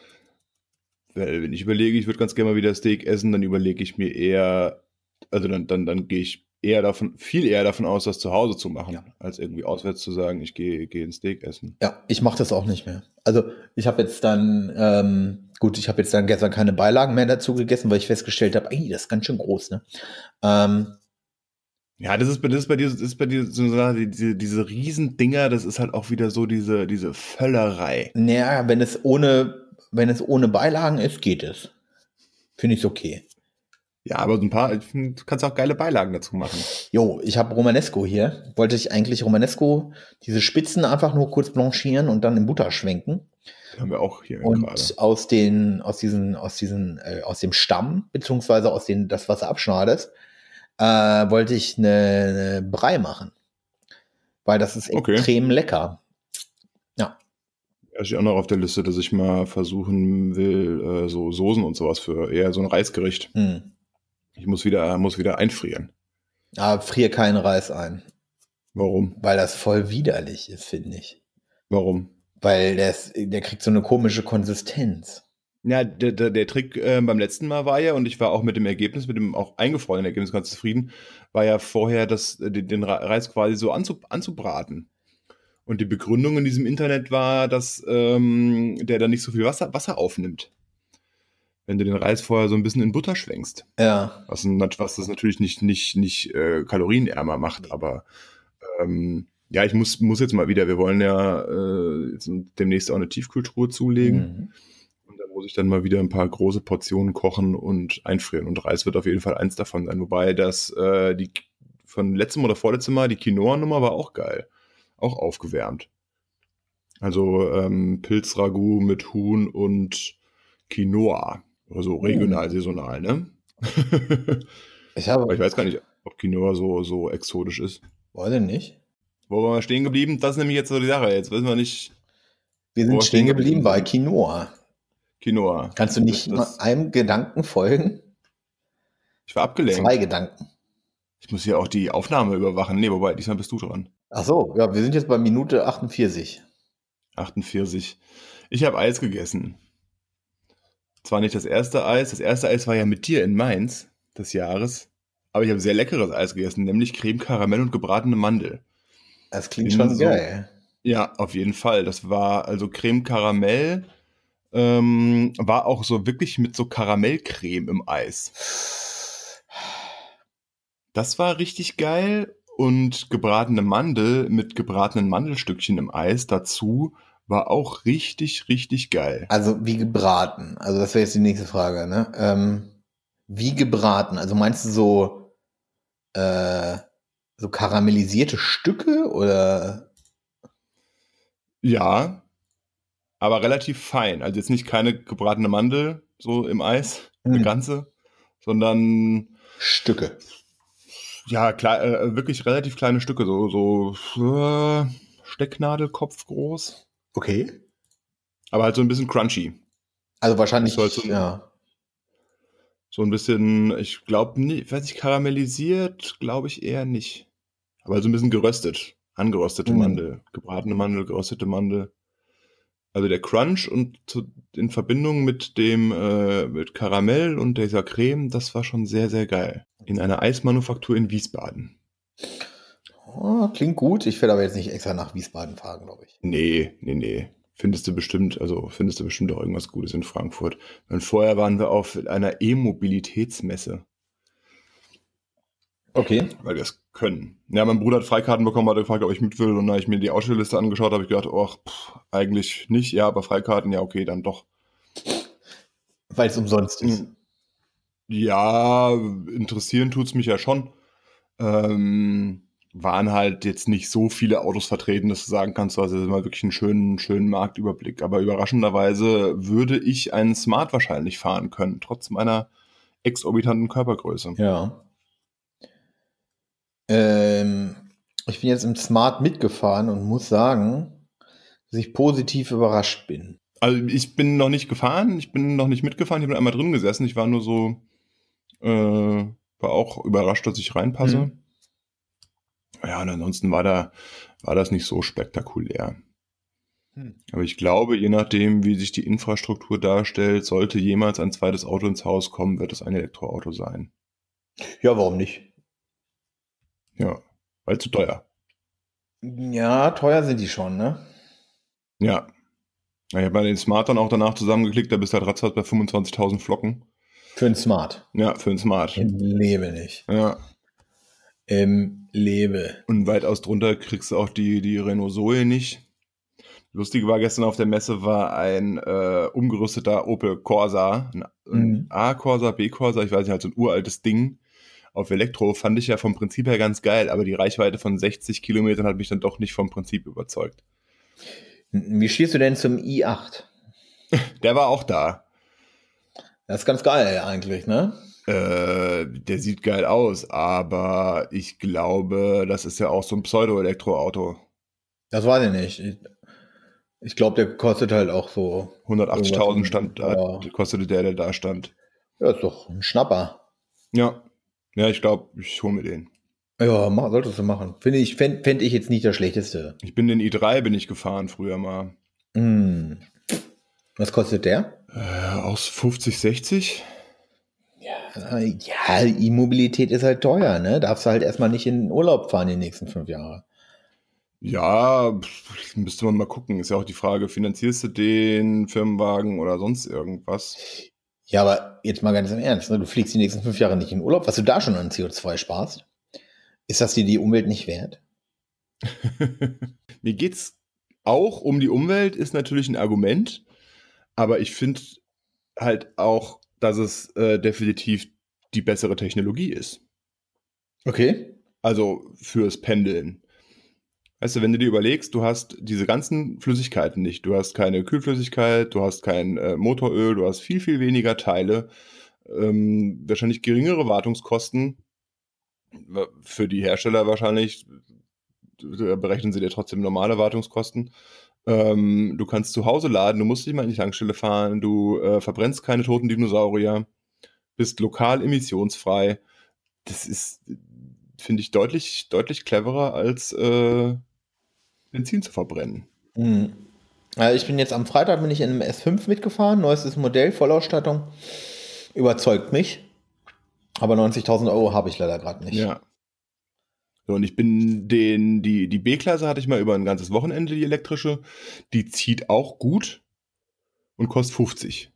wenn ich überlege, ich würde ganz gerne mal wieder Steak essen, dann überlege ich mir eher, also dann, dann, dann gehe ich eher davon, viel eher davon aus, das zu Hause zu machen, Ja. als irgendwie auswärts zu sagen, ich gehe, gehe ein Steak essen. Ja, ich mache das auch nicht mehr. Also ich habe jetzt dann, ähm, gut, ich habe jetzt dann gestern keine Beilagen mehr dazu gegessen, weil ich festgestellt habe, ey, das ist ganz schön groß, ne? Ähm, Ja, das ist, das ist bei dir, das ist bei dir so diese, diese Riesendinger, das ist halt auch wieder so diese, diese Völlerei. Naja, wenn es ohne, wenn es ohne Beilagen ist, geht es. Finde ich okay. Ja, aber so ein paar, du kannst auch geile Beilagen dazu machen. Jo, ich habe Romanesco hier. Wollte ich eigentlich Romanesco, diese Spitzen einfach nur kurz blanchieren und dann in Butter schwenken. Haben wir auch hier Und gerade. aus den, aus diesen, aus diesen, äh, aus dem Stamm, beziehungsweise aus den, das, was du abschneidest, äh, wollte ich eine, eine Brei machen. Weil das ist Okay. extrem lecker. Ja. Steht auch noch auf der Liste, dass ich mal versuchen will, äh, so Soßen und sowas für eher so ein Reisgericht. Hm. Ich muss wieder, muss wieder einfrieren. Aber frier keinen Reis ein. Warum? Weil das voll widerlich ist, finde ich. Warum? Weil der, ist, der kriegt so eine komische Konsistenz. Ja, der, der, der Trick äh, beim letzten Mal war ja, und ich war auch mit dem Ergebnis, mit dem auch eingefrorenen Ergebnis ganz zufrieden, war ja vorher, das, äh, den, den Reis quasi so anzu, anzubraten. Und die Begründung in diesem Internet war, dass ähm, der dann nicht so viel Wasser, Wasser aufnimmt. Wenn du den Reis vorher so ein bisschen in Butter schwenkst. Ja. Was, was das natürlich nicht, nicht, nicht äh, kalorienärmer macht, aber ähm, ja, ich muss, muss jetzt mal wieder, wir wollen ja äh, demnächst auch eine Tiefkultur zulegen. Mhm. Und da muss ich dann mal wieder ein paar große Portionen kochen und einfrieren. Und Reis wird auf jeden Fall eins davon sein. Wobei das äh, die von letztem oder vorletztem Mal, die Quinoa-Nummer war auch geil. Auch aufgewärmt. Also ähm, Pilzragout mit Huhn und Quinoa. Also regional, saisonal, ne? Ich habe, Aber ich weiß gar nicht, ob Quinoa so, so exotisch ist. weiß ich nicht. Wo waren wir stehen geblieben? Das ist nämlich jetzt so die Sache. Jetzt wissen wir nicht Wir sind stehen geblieben bei. Quinoa. Quinoa. Kannst du nicht Das- einem Gedanken folgen? Ich war abgelenkt. Zwei Gedanken. Ich muss hier auch die Aufnahme überwachen. Nee, wobei, diesmal bist du dran. Ach so, ja, wir sind jetzt bei Minute 48. 48. Ich habe Eis gegessen. Zwar nicht das erste Eis. Das erste Eis war ja mit dir in Mainz des Jahres. Aber ich habe sehr leckeres Eis gegessen, nämlich Creme, Karamell und gebratene Mandel. Das klingt Bin schon so- geil. Ja, auf jeden Fall. Das war also Creme Karamell. Ähm, war auch so wirklich mit so Karamellcreme im Eis. Das war richtig geil. Und gebratene Mandel mit gebratenen Mandelstückchen im Eis dazu war auch richtig, richtig geil. Also wie gebraten. Also das wäre jetzt die nächste Frage. Ne? Ähm, wie gebraten? Also meinst du so, äh, so karamellisierte Stücke oder? Ja, aber relativ fein. Also jetzt nicht keine gebratene Mandel so im Eis, eine Hm. ganze, sondern Stücke. Ja, klar, äh, wirklich relativ kleine Stücke, so, so äh, Stecknadelkopf groß, Okay. aber halt so ein bisschen crunchy. Also wahrscheinlich, soll so- ja. So ein bisschen, ich glaube, nie, weiß ich, karamellisiert, glaube ich eher nicht. Aber so ein bisschen geröstet, angeröstete Mhm. Mandel, gebratene Mandel, geröstete Mandel. Also der Crunch und zu, in Verbindung mit dem äh, mit Karamell und dieser Creme, das war schon sehr, sehr geil. In einer Eismanufaktur in Wiesbaden. Oh, klingt gut. Ich werde aber jetzt nicht extra nach Wiesbaden fahren, glaube ich. Nee, nee, nee. Findest du bestimmt, also findest du bestimmt auch irgendwas Gutes in Frankfurt. Und vorher waren wir auf einer E-Mobilitätsmesse. Okay. weil wir es können. Ja, mein Bruder hat Freikarten bekommen, hat gefragt, ob ich mit will. Und da ich mir die Ausstellliste angeschaut habe, ich gedacht, ach, pff, eigentlich nicht. Ja, aber Freikarten, ja, okay, dann doch. Weil es umsonst ist. Ja, interessieren tut's mich ja schon. Ähm, waren halt jetzt nicht so viele Autos vertreten, dass du sagen kannst, du hast jetzt mal wirklich einen schönen, schönen Marktüberblick. Aber überraschenderweise würde ich einen Smart wahrscheinlich fahren können, trotz meiner exorbitanten Körpergröße. Ja. Ähm, ich bin jetzt im Smart mitgefahren und muss sagen, dass ich positiv überrascht bin. Also ich bin noch nicht gefahren, ich bin noch nicht mitgefahren, ich bin einmal drin gesessen, ich war nur so, äh, war auch überrascht, dass ich reinpasse. Mhm. Ja, und ansonsten war da, war das nicht so spektakulär. Hm. Aber ich glaube, je nachdem, wie sich die Infrastruktur darstellt, sollte jemals ein zweites Auto ins Haus kommen, wird es ein Elektroauto sein. Ja, warum nicht? Ja, weil zu teuer. Ja, teuer sind die schon, ne? Ja. Ich habe mal den Smart dann auch danach zusammengeklickt, da bist du halt ratzfatz bei 25.000 Flocken. Für ein Smart. Ja, für einen Smart. Ich lebe nicht. Ja, im Lebe. Und weitaus drunter kriegst du auch die, die Renault Zoe nicht. Lustige war gestern auf der Messe war ein äh, umgerüsteter Opel Corsa, ein, ein Mhm. A Corsa, B Corsa, ich weiß nicht, halt so ein uraltes Ding. Auf Elektro fand ich ja vom Prinzip her ganz geil, aber die Reichweite von 60 Kilometern hat mich dann doch nicht vom Prinzip überzeugt. Wie stehst du denn zum i8? Der war auch da. Das ist ganz geil eigentlich, ne? Äh, der sieht geil aus, aber ich glaube, das ist ja auch so ein Pseudo-Elektroauto. Das weiß ich nicht. Ich, ich glaube, der kostet halt auch so. 180.000 Irgendwas stand, äh, kostete der, der da stand. Ja, ist doch ein Schnapper. Ja. Ja, ich glaube, ich hole mir den. Ja, mach, solltest du machen. Finde ich, fände fänd ich jetzt nicht das Schlechteste. Ich bin den i3 bin ich gefahren früher mal. Hm. Was kostet der? Äh, aus 50, 60? Äh, Ja, E-Mobilität ist halt teuer, ne? Darfst du halt erstmal nicht in den Urlaub fahren die nächsten fünf Jahre. Ja, müsste man mal gucken. Ist ja auch die Frage, finanzierst du den Firmenwagen oder sonst irgendwas? Ja, aber jetzt mal ganz im Ernst, ne? du fliegst die nächsten fünf Jahre nicht in Urlaub, was du da schon an CO2 sparst. Ist das dir die Umwelt nicht wert? Mir geht's auch um die Umwelt, ist natürlich ein Argument, aber ich finde halt auch, dass es äh, definitiv die bessere Technologie ist. Okay. Also fürs Pendeln. Weißt du, wenn du dir überlegst, du hast diese ganzen Flüssigkeiten nicht. Du hast keine Kühlflüssigkeit, du hast kein äh, Motoröl, du hast viel, viel weniger Teile, ähm, wahrscheinlich geringere Wartungskosten. Für die Hersteller wahrscheinlich da berechnen sie dir trotzdem normale Wartungskosten. Ähm, du kannst zu Hause laden, du musst nicht mal in die Tankstelle fahren, du äh, verbrennst keine toten Dinosaurier, bist lokal emissionsfrei. Das ist, finde ich, deutlich, deutlich cleverer als äh, Benzin zu verbrennen. Mhm. Also ich bin jetzt am Freitag bin ich in einem S5 mitgefahren, neuestes Modell, Vollausstattung. Überzeugt mich. Aber 90.000 Euro habe ich leider gerade nicht. Ja. So, und ich bin den, die, die B-Klasse hatte ich mal über ein ganzes Wochenende, die elektrische. Die zieht auch gut und kostet 50.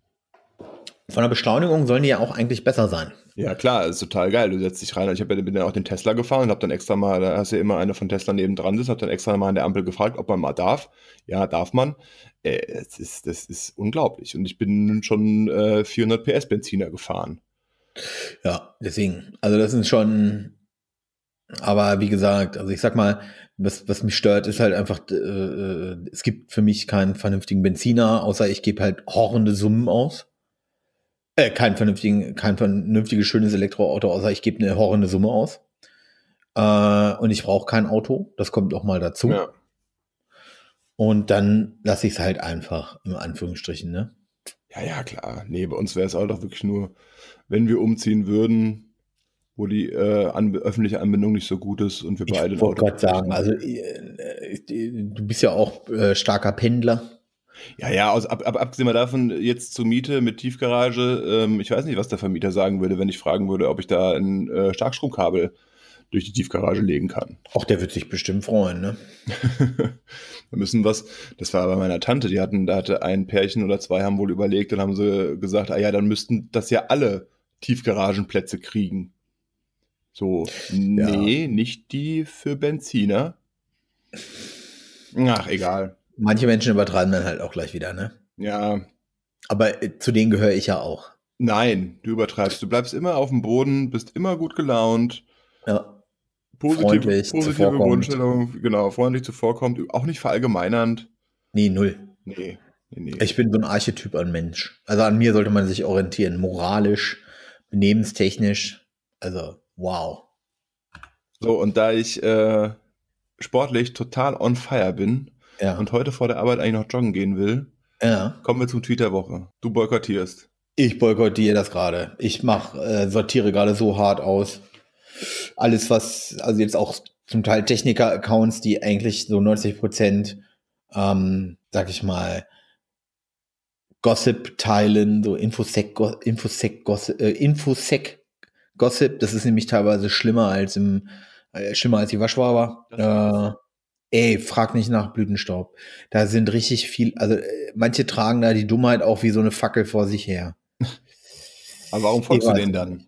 Von der Beschleunigung sollen die ja auch eigentlich besser sein. Ja, klar, ist total geil. Du setzt dich rein. Ich bin ja auch den Tesla gefahren und habe dann extra mal, da hast du ja immer eine von Tesla nebendran sitzt, habe dann extra mal an der Ampel gefragt, ob man mal darf. Ja, darf man. Äh, das, ist, das ist unglaublich. Und ich bin schon äh, 400 PS Benziner gefahren. Ja, deswegen. Also das ist schon. Aber wie gesagt, also ich sag mal, was, was mich stört, ist halt einfach, äh, äh, es gibt für mich keinen vernünftigen Benziner, außer ich gebe halt horrende Summen aus. Äh, kein vernünftigen, kein vernünftiges, schönes Elektroauto, außer ich gebe eine horrende Summe aus. Äh, und ich brauche kein Auto, das kommt auch mal dazu. Ja. Und dann lasse ich es halt einfach, im Anführungsstrichen, ne? Ja, ja, klar. Nee, bei uns wäre es halt auch wirklich nur, wenn wir umziehen würden, wo die äh, Anb öffentliche Anbindung nicht so gut ist und wir beide Ich wollte gerade sagen, also äh, äh, du bist ja auch äh, starker Pendler. Ja, ja, aus, ab, ab, abgesehen davon, jetzt zur Miete mit Tiefgarage, ähm, ich weiß nicht, was der Vermieter sagen würde, wenn ich fragen würde, ob ich da ein äh, Starkstromkabel durch die Tiefgarage legen kann. Auch der wird sich bestimmt freuen, ne? Wir müssen was, das war bei meiner Tante, die hatten, da hatte ein Pärchen oder zwei haben wohl überlegt und haben sie gesagt, ah ja, dann müssten das ja alle Tiefgaragenplätze kriegen. So, nee, nicht die für Benziner. Ach, egal. Manche Menschen übertreiben dann halt auch gleich wieder, ne? Ja, Aber äh, zu denen gehöre ich ja auch. nein, du übertreibst. Du bleibst immer auf dem Boden, bist immer gut gelaunt. Ja. Positive, Freundlich, positive. Grundstellung, genau, freundlich zuvorkommt, auch nicht verallgemeinernd. Nee, null. Nee, nee, nee. Ich bin so ein Archetyp an Mensch. Also an mir sollte man sich orientieren. Moralisch, benehmenstechnisch. Also, wow. So, und da ich äh, sportlich total on fire bin Ja. und heute vor der Arbeit eigentlich noch joggen gehen will, ja. kommen wir zum Tweet der Woche. Du boykottierst. Ich boykottiere das gerade. Ich mach, äh, sortiere gerade so hart aus. Alles, was, also jetzt auch zum Teil Techniker-Accounts, die eigentlich so 90 Prozent, ähm, sag ich mal, Gossip teilen, so Infosec, Infosec, Gossip, äh, Infosec Gossip. Das ist nämlich teilweise schlimmer als im, äh, schlimmer als die Waschwaber. Äh, ey, frag nicht nach Blütenstaub. Da sind richtig viel, also äh, manche tragen da die Dummheit auch wie so eine Fackel vor sich her. Aber warum folgst du denen dann?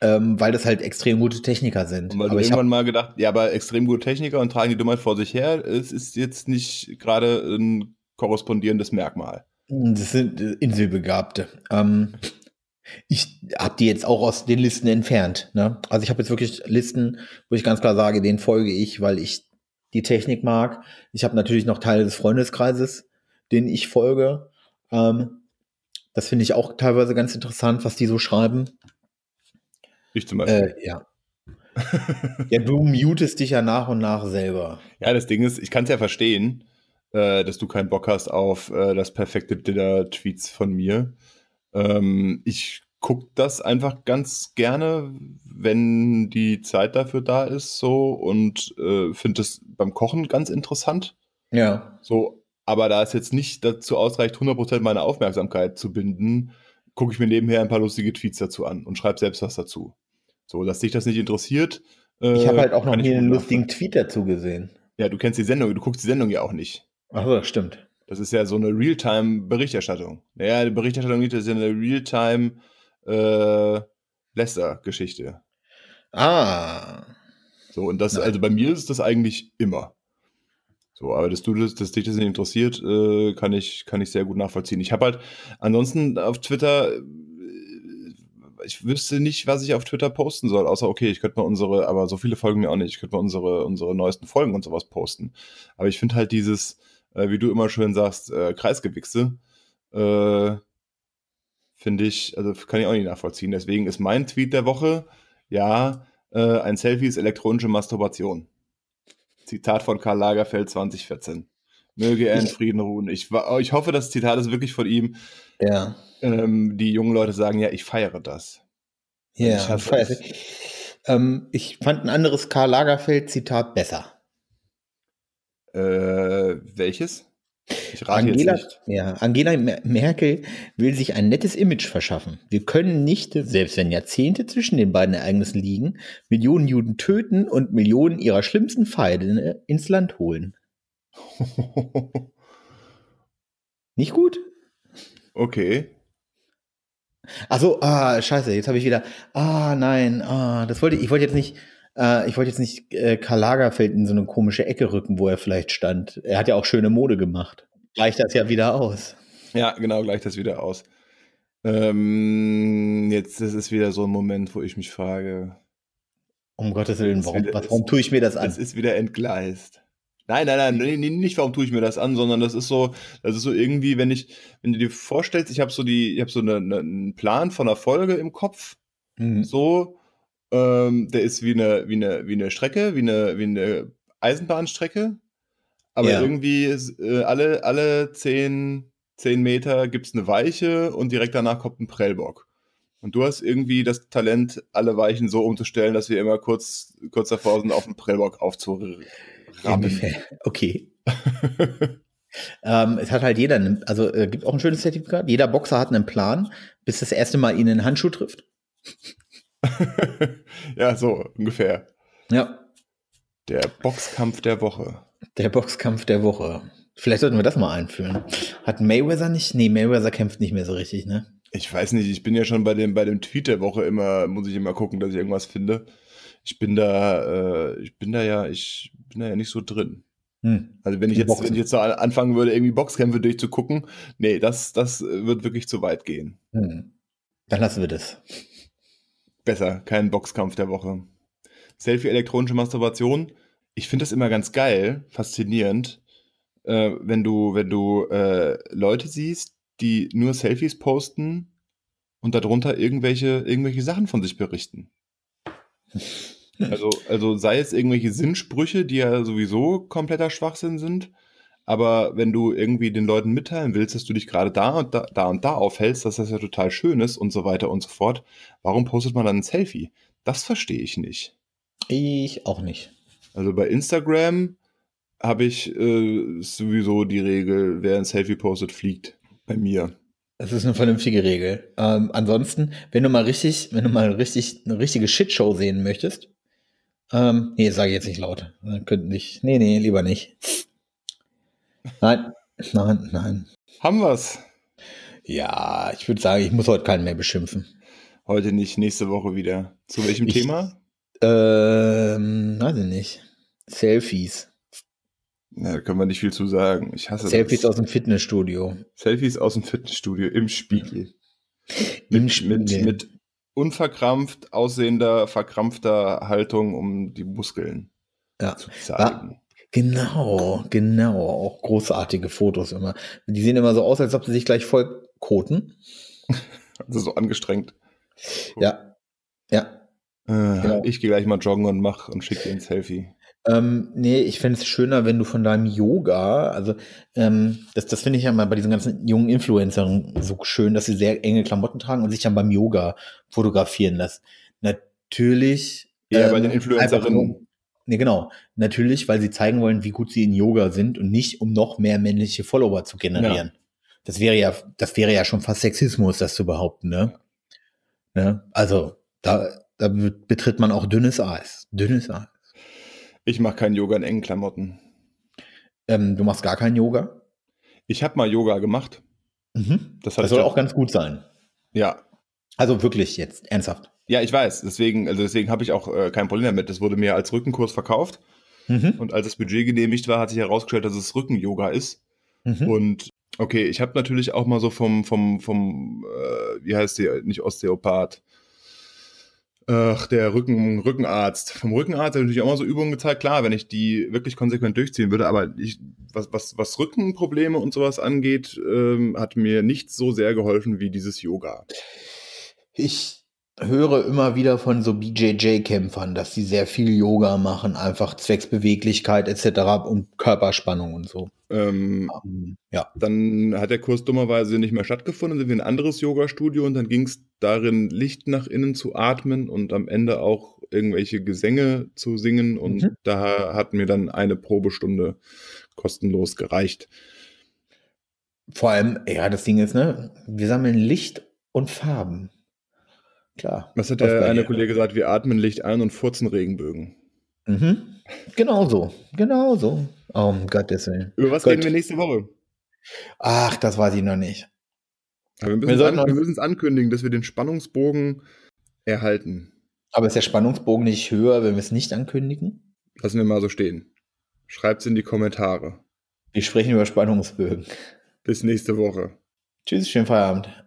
ähm, weil das halt extrem gute Techniker sind. Und weil aber du irgendwann mal gedacht, ja, aber extrem gute Techniker und tragen die Dummheit vor sich her, es ist jetzt nicht gerade ein korrespondierendes Merkmal. das sind äh, Inselbegabte. Ähm, ich habe die jetzt auch aus den Listen entfernt. Ne? Also ich habe jetzt wirklich Listen, wo ich ganz klar sage, denen folge ich, weil ich die Technik mag. Ich habe natürlich noch Teile des Freundeskreises, denen ich folge. Ähm, das finde ich auch teilweise ganz interessant, was die so schreiben. Ich zum Beispiel. Äh, ja. ja, du mutest dich ja nach und nach selber. Ja, das Ding ist, ich kann es ja verstehen, äh, dass du keinen Bock hast auf äh, das perfekte Dinner-Tweets von mir. Ähm, ich gucke das einfach ganz gerne, wenn die Zeit dafür da ist, so und äh, finde es beim Kochen ganz interessant. Ja. So, aber da es jetzt nicht dazu ausreicht, 100% meiner Aufmerksamkeit zu binden, gucke ich mir nebenher ein paar lustige Tweets dazu an und schreibe selbst was dazu. So, dass dich das nicht interessiert. Ich äh, habe halt auch noch ich nie einen lustigen nachvollziehen. Tweet dazu gesehen. Ja, du kennst die Sendung, du guckst die Sendung ja auch nicht. Ach so, stimmt. Das ist ja so eine Realtime-Berichterstattung. Naja, die Berichterstattung nicht, das ist ja eine Realtime äh, Lester-Geschichte. Ah. So, und das, Nein. also bei mir ist das eigentlich immer. So, aber dass du das, dass dich das nicht interessiert, äh, kann ich, kann ich sehr gut nachvollziehen. Ich habe halt ansonsten auf Twitter, äh, ich wüsste nicht, was ich auf Twitter posten soll, außer okay, ich könnte mal unsere, aber so viele folgen mir auch nicht, ich könnte mal unsere, unsere neuesten Folgen und sowas posten. Aber ich finde halt dieses, äh, wie du immer schön sagst, äh, Kreisgewichse, äh, finde ich, also kann ich auch nicht nachvollziehen. Deswegen ist mein Tweet der Woche, ja, äh, ein Selfie ist elektronische Masturbation. Zitat von Karl Lagerfeld 2014. Möge er in Frieden ruhen. Ich, wa- ich hoffe, das Zitat ist wirklich von ihm. Ja. Ähm, die jungen Leute sagen, ja, ich feiere das. Ja, Ich es. Ähm, ich fand ein anderes Karl Lagerfeld-Zitat besser. Äh, welches? Angela, ja, Angela Mer- Merkel will sich ein nettes Image verschaffen. Wir können nicht, selbst wenn Jahrzehnte zwischen den beiden Ereignissen liegen, Millionen Juden töten und Millionen ihrer schlimmsten Feinde ins Land holen. Nicht gut? okay. Achso, ah, scheiße, jetzt habe ich wieder. Ah, nein, ah, das wollte ich, ich wollte jetzt nicht, äh, ich wollte jetzt nicht äh, Karl Lagerfeld in so eine komische Ecke rücken, wo er vielleicht stand. Er hat ja auch schöne Mode gemacht. Gleicht das ja wieder aus. Ja, genau, gleich das wieder aus. Ähm, jetzt das ist wieder so ein Moment, wo ich mich frage, Um Gottes Willen, warum, was, warum tue ich mir das an? das ist wieder entgleist. Nein, nein, nein, nee, nee, nicht warum tue ich mir das an, sondern das ist so, das ist so irgendwie, wenn ich, wenn du dir vorstellst, ich habe so die, ich habe so eine, eine, einen Plan von einer Folge im Kopf, Mhm. so, ähm, der ist wie eine, wie eine, wie eine Strecke, wie eine, wie eine Eisenbahnstrecke, aber Ja. irgendwie ist, äh, alle, alle zehn, zehn Meter gibt's eine Weiche und direkt danach kommt ein Prellbock. Und du hast irgendwie das Talent, alle Weichen so umzustellen, dass wir immer kurz, kurz davor sind, auf den Prellbock aufzurammen. Ungefähr. Okay. Ähm, es hat halt jeder, einen- also äh, gibt auch ein schönes Zertifikat. Jeder Boxer hat einen Plan, bis das erste Mal ihn in den Handschuh trifft. ja, so ungefähr. Ja. Der Boxkampf der Woche. Der Boxkampf der Woche. Vielleicht sollten wir das mal einführen. Hat Mayweather nicht? Nee, Mayweather kämpft nicht mehr so richtig, ne? Ich weiß nicht, ich bin ja schon bei dem, bei dem Tweet der Woche immer, muss ich immer gucken, dass ich irgendwas finde. Ich bin da, äh, ich bin da ja, ich bin da ja nicht so drin. Hm. Also wenn ich jetzt, Boxen. wenn ich jetzt anfangen würde, irgendwie Boxkämpfe durchzugucken, nee, das, das wird wirklich zu weit gehen. Hm. Dann lassen wir das. Besser, kein Boxkampf der Woche. Selfie elektronische Masturbation. Ich finde das immer ganz geil, faszinierend, äh, wenn du, wenn du äh, Leute siehst, die nur Selfies posten und darunter irgendwelche, irgendwelche Sachen von sich berichten. Also, also sei es irgendwelche Sinnsprüche, die ja sowieso kompletter Schwachsinn sind, aber wenn du irgendwie den Leuten mitteilen willst, dass du dich gerade da und da, da und da aufhältst, dass das ja total schön ist und so weiter und so fort, warum postet man dann ein Selfie? Das verstehe ich nicht. Ich auch nicht. Also bei Instagram habe ich äh, sowieso die Regel, wer ein Selfie postet, fliegt. Bei mir. Das ist eine vernünftige Regel. Ähm, ansonsten, wenn du mal richtig, wenn du mal richtig eine richtige Shitshow sehen möchtest, ähm, nee, sage ich jetzt nicht laut. Dann könnten nicht. Nee, nee, lieber nicht. Nein, nein, nein. Haben wir's. Ja, ich würde sagen, ich muss heute keinen mehr beschimpfen. Heute nicht, nächste Woche wieder. Zu welchem Ich- Thema? Ähm, weiß ich nicht. Selfies. Na, da können wir nicht viel zu sagen. Ich hasse Selfies das. aus dem Fitnessstudio. Selfies aus dem Fitnessstudio im Spiegel. Im Mit, mit, Spiegel. mit unverkrampft aussehender, verkrampfter Haltung, um die Muskeln Ja. zu zeigen. Genau, genau. Auch großartige Fotos immer. Die sehen immer so aus, als ob sie sich gleich voll koten. Also so angestrengt. Ja. Ja. Äh, Genau. Ich gehe gleich mal joggen und mach und schicke dir ein Selfie. Ähm, nee, ich fände es schöner, wenn du von deinem Yoga, also ähm, das, das finde ich ja mal bei diesen ganzen jungen Influencern so schön, dass sie sehr enge Klamotten tragen und sich dann beim Yoga fotografieren lassen. Natürlich. Ja, bei ähm, den Influencerinnen. einfach nur- Nee, genau. Natürlich, weil sie zeigen wollen, wie gut sie in Yoga sind und nicht, um noch mehr männliche Follower zu generieren. Das wäre ja, das wäre ja schon fast Sexismus, das zu behaupten, ne? ne? Also, da, da betritt man auch dünnes Eis. Dünnes Eis. Ich mache kein Yoga in engen Klamotten. Ähm, du machst gar kein Yoga? Ich habe mal Yoga gemacht. Mhm. Das, Das soll auch ganz gut sein. Ja, Also wirklich jetzt, ernsthaft. ja, ich weiß. Deswegen, also deswegen habe ich auch äh, kein Problem damit. Das wurde mir als Rückenkurs verkauft. Mhm. Und als das Budget genehmigt war, hat sich herausgestellt, dass es Rücken-Yoga ist. Mhm. Und okay, ich habe natürlich auch mal so vom, vom, vom, äh, wie heißt die, nicht Osteopath, Ach, der Rücken, Rückenarzt. Vom Rückenarzt hat natürlich auch mal so Übungen gezeigt. Klar, wenn ich die wirklich konsequent durchziehen würde, aber ich, was, was, was Rückenprobleme und sowas angeht, ähm, hat mir nicht so sehr geholfen wie dieses Yoga. Ich höre immer wieder von so BJJ-Kämpfern, dass sie sehr viel Yoga machen, einfach zwecks Beweglichkeit etc. und Körperspannung und so. Ähm, Ähm, ja. Dann hat der Kurs dummerweise nicht mehr stattgefunden, sind wir in ein anderes Yoga-Studio und dann ging es darin, Licht nach innen zu atmen und am Ende auch irgendwelche Gesänge zu singen und Mhm. da hat mir dann eine Probestunde kostenlos gereicht. Vor allem, ja, das Ding ist, ne, wir sammeln Licht und Farben. Klar. Was hat der eine? Kollege gesagt? Wir atmen Licht ein und furzen Regenbögen. Mhm. Genau so. Genau so. Oh, um Gottes Willen. Über was Gut. reden wir nächste Woche? Ach, das weiß ich noch nicht. Aber wir müssen, sollten an, es ankündigen, dass wir den Spannungsbogen erhalten. Aber ist der Spannungsbogen nicht höher, wenn wir es nicht ankündigen? Lassen wir mal so stehen. Schreibt's in die Kommentare. Wir sprechen über Spannungsbögen. Bis nächste Woche. Tschüss, schönen Feierabend.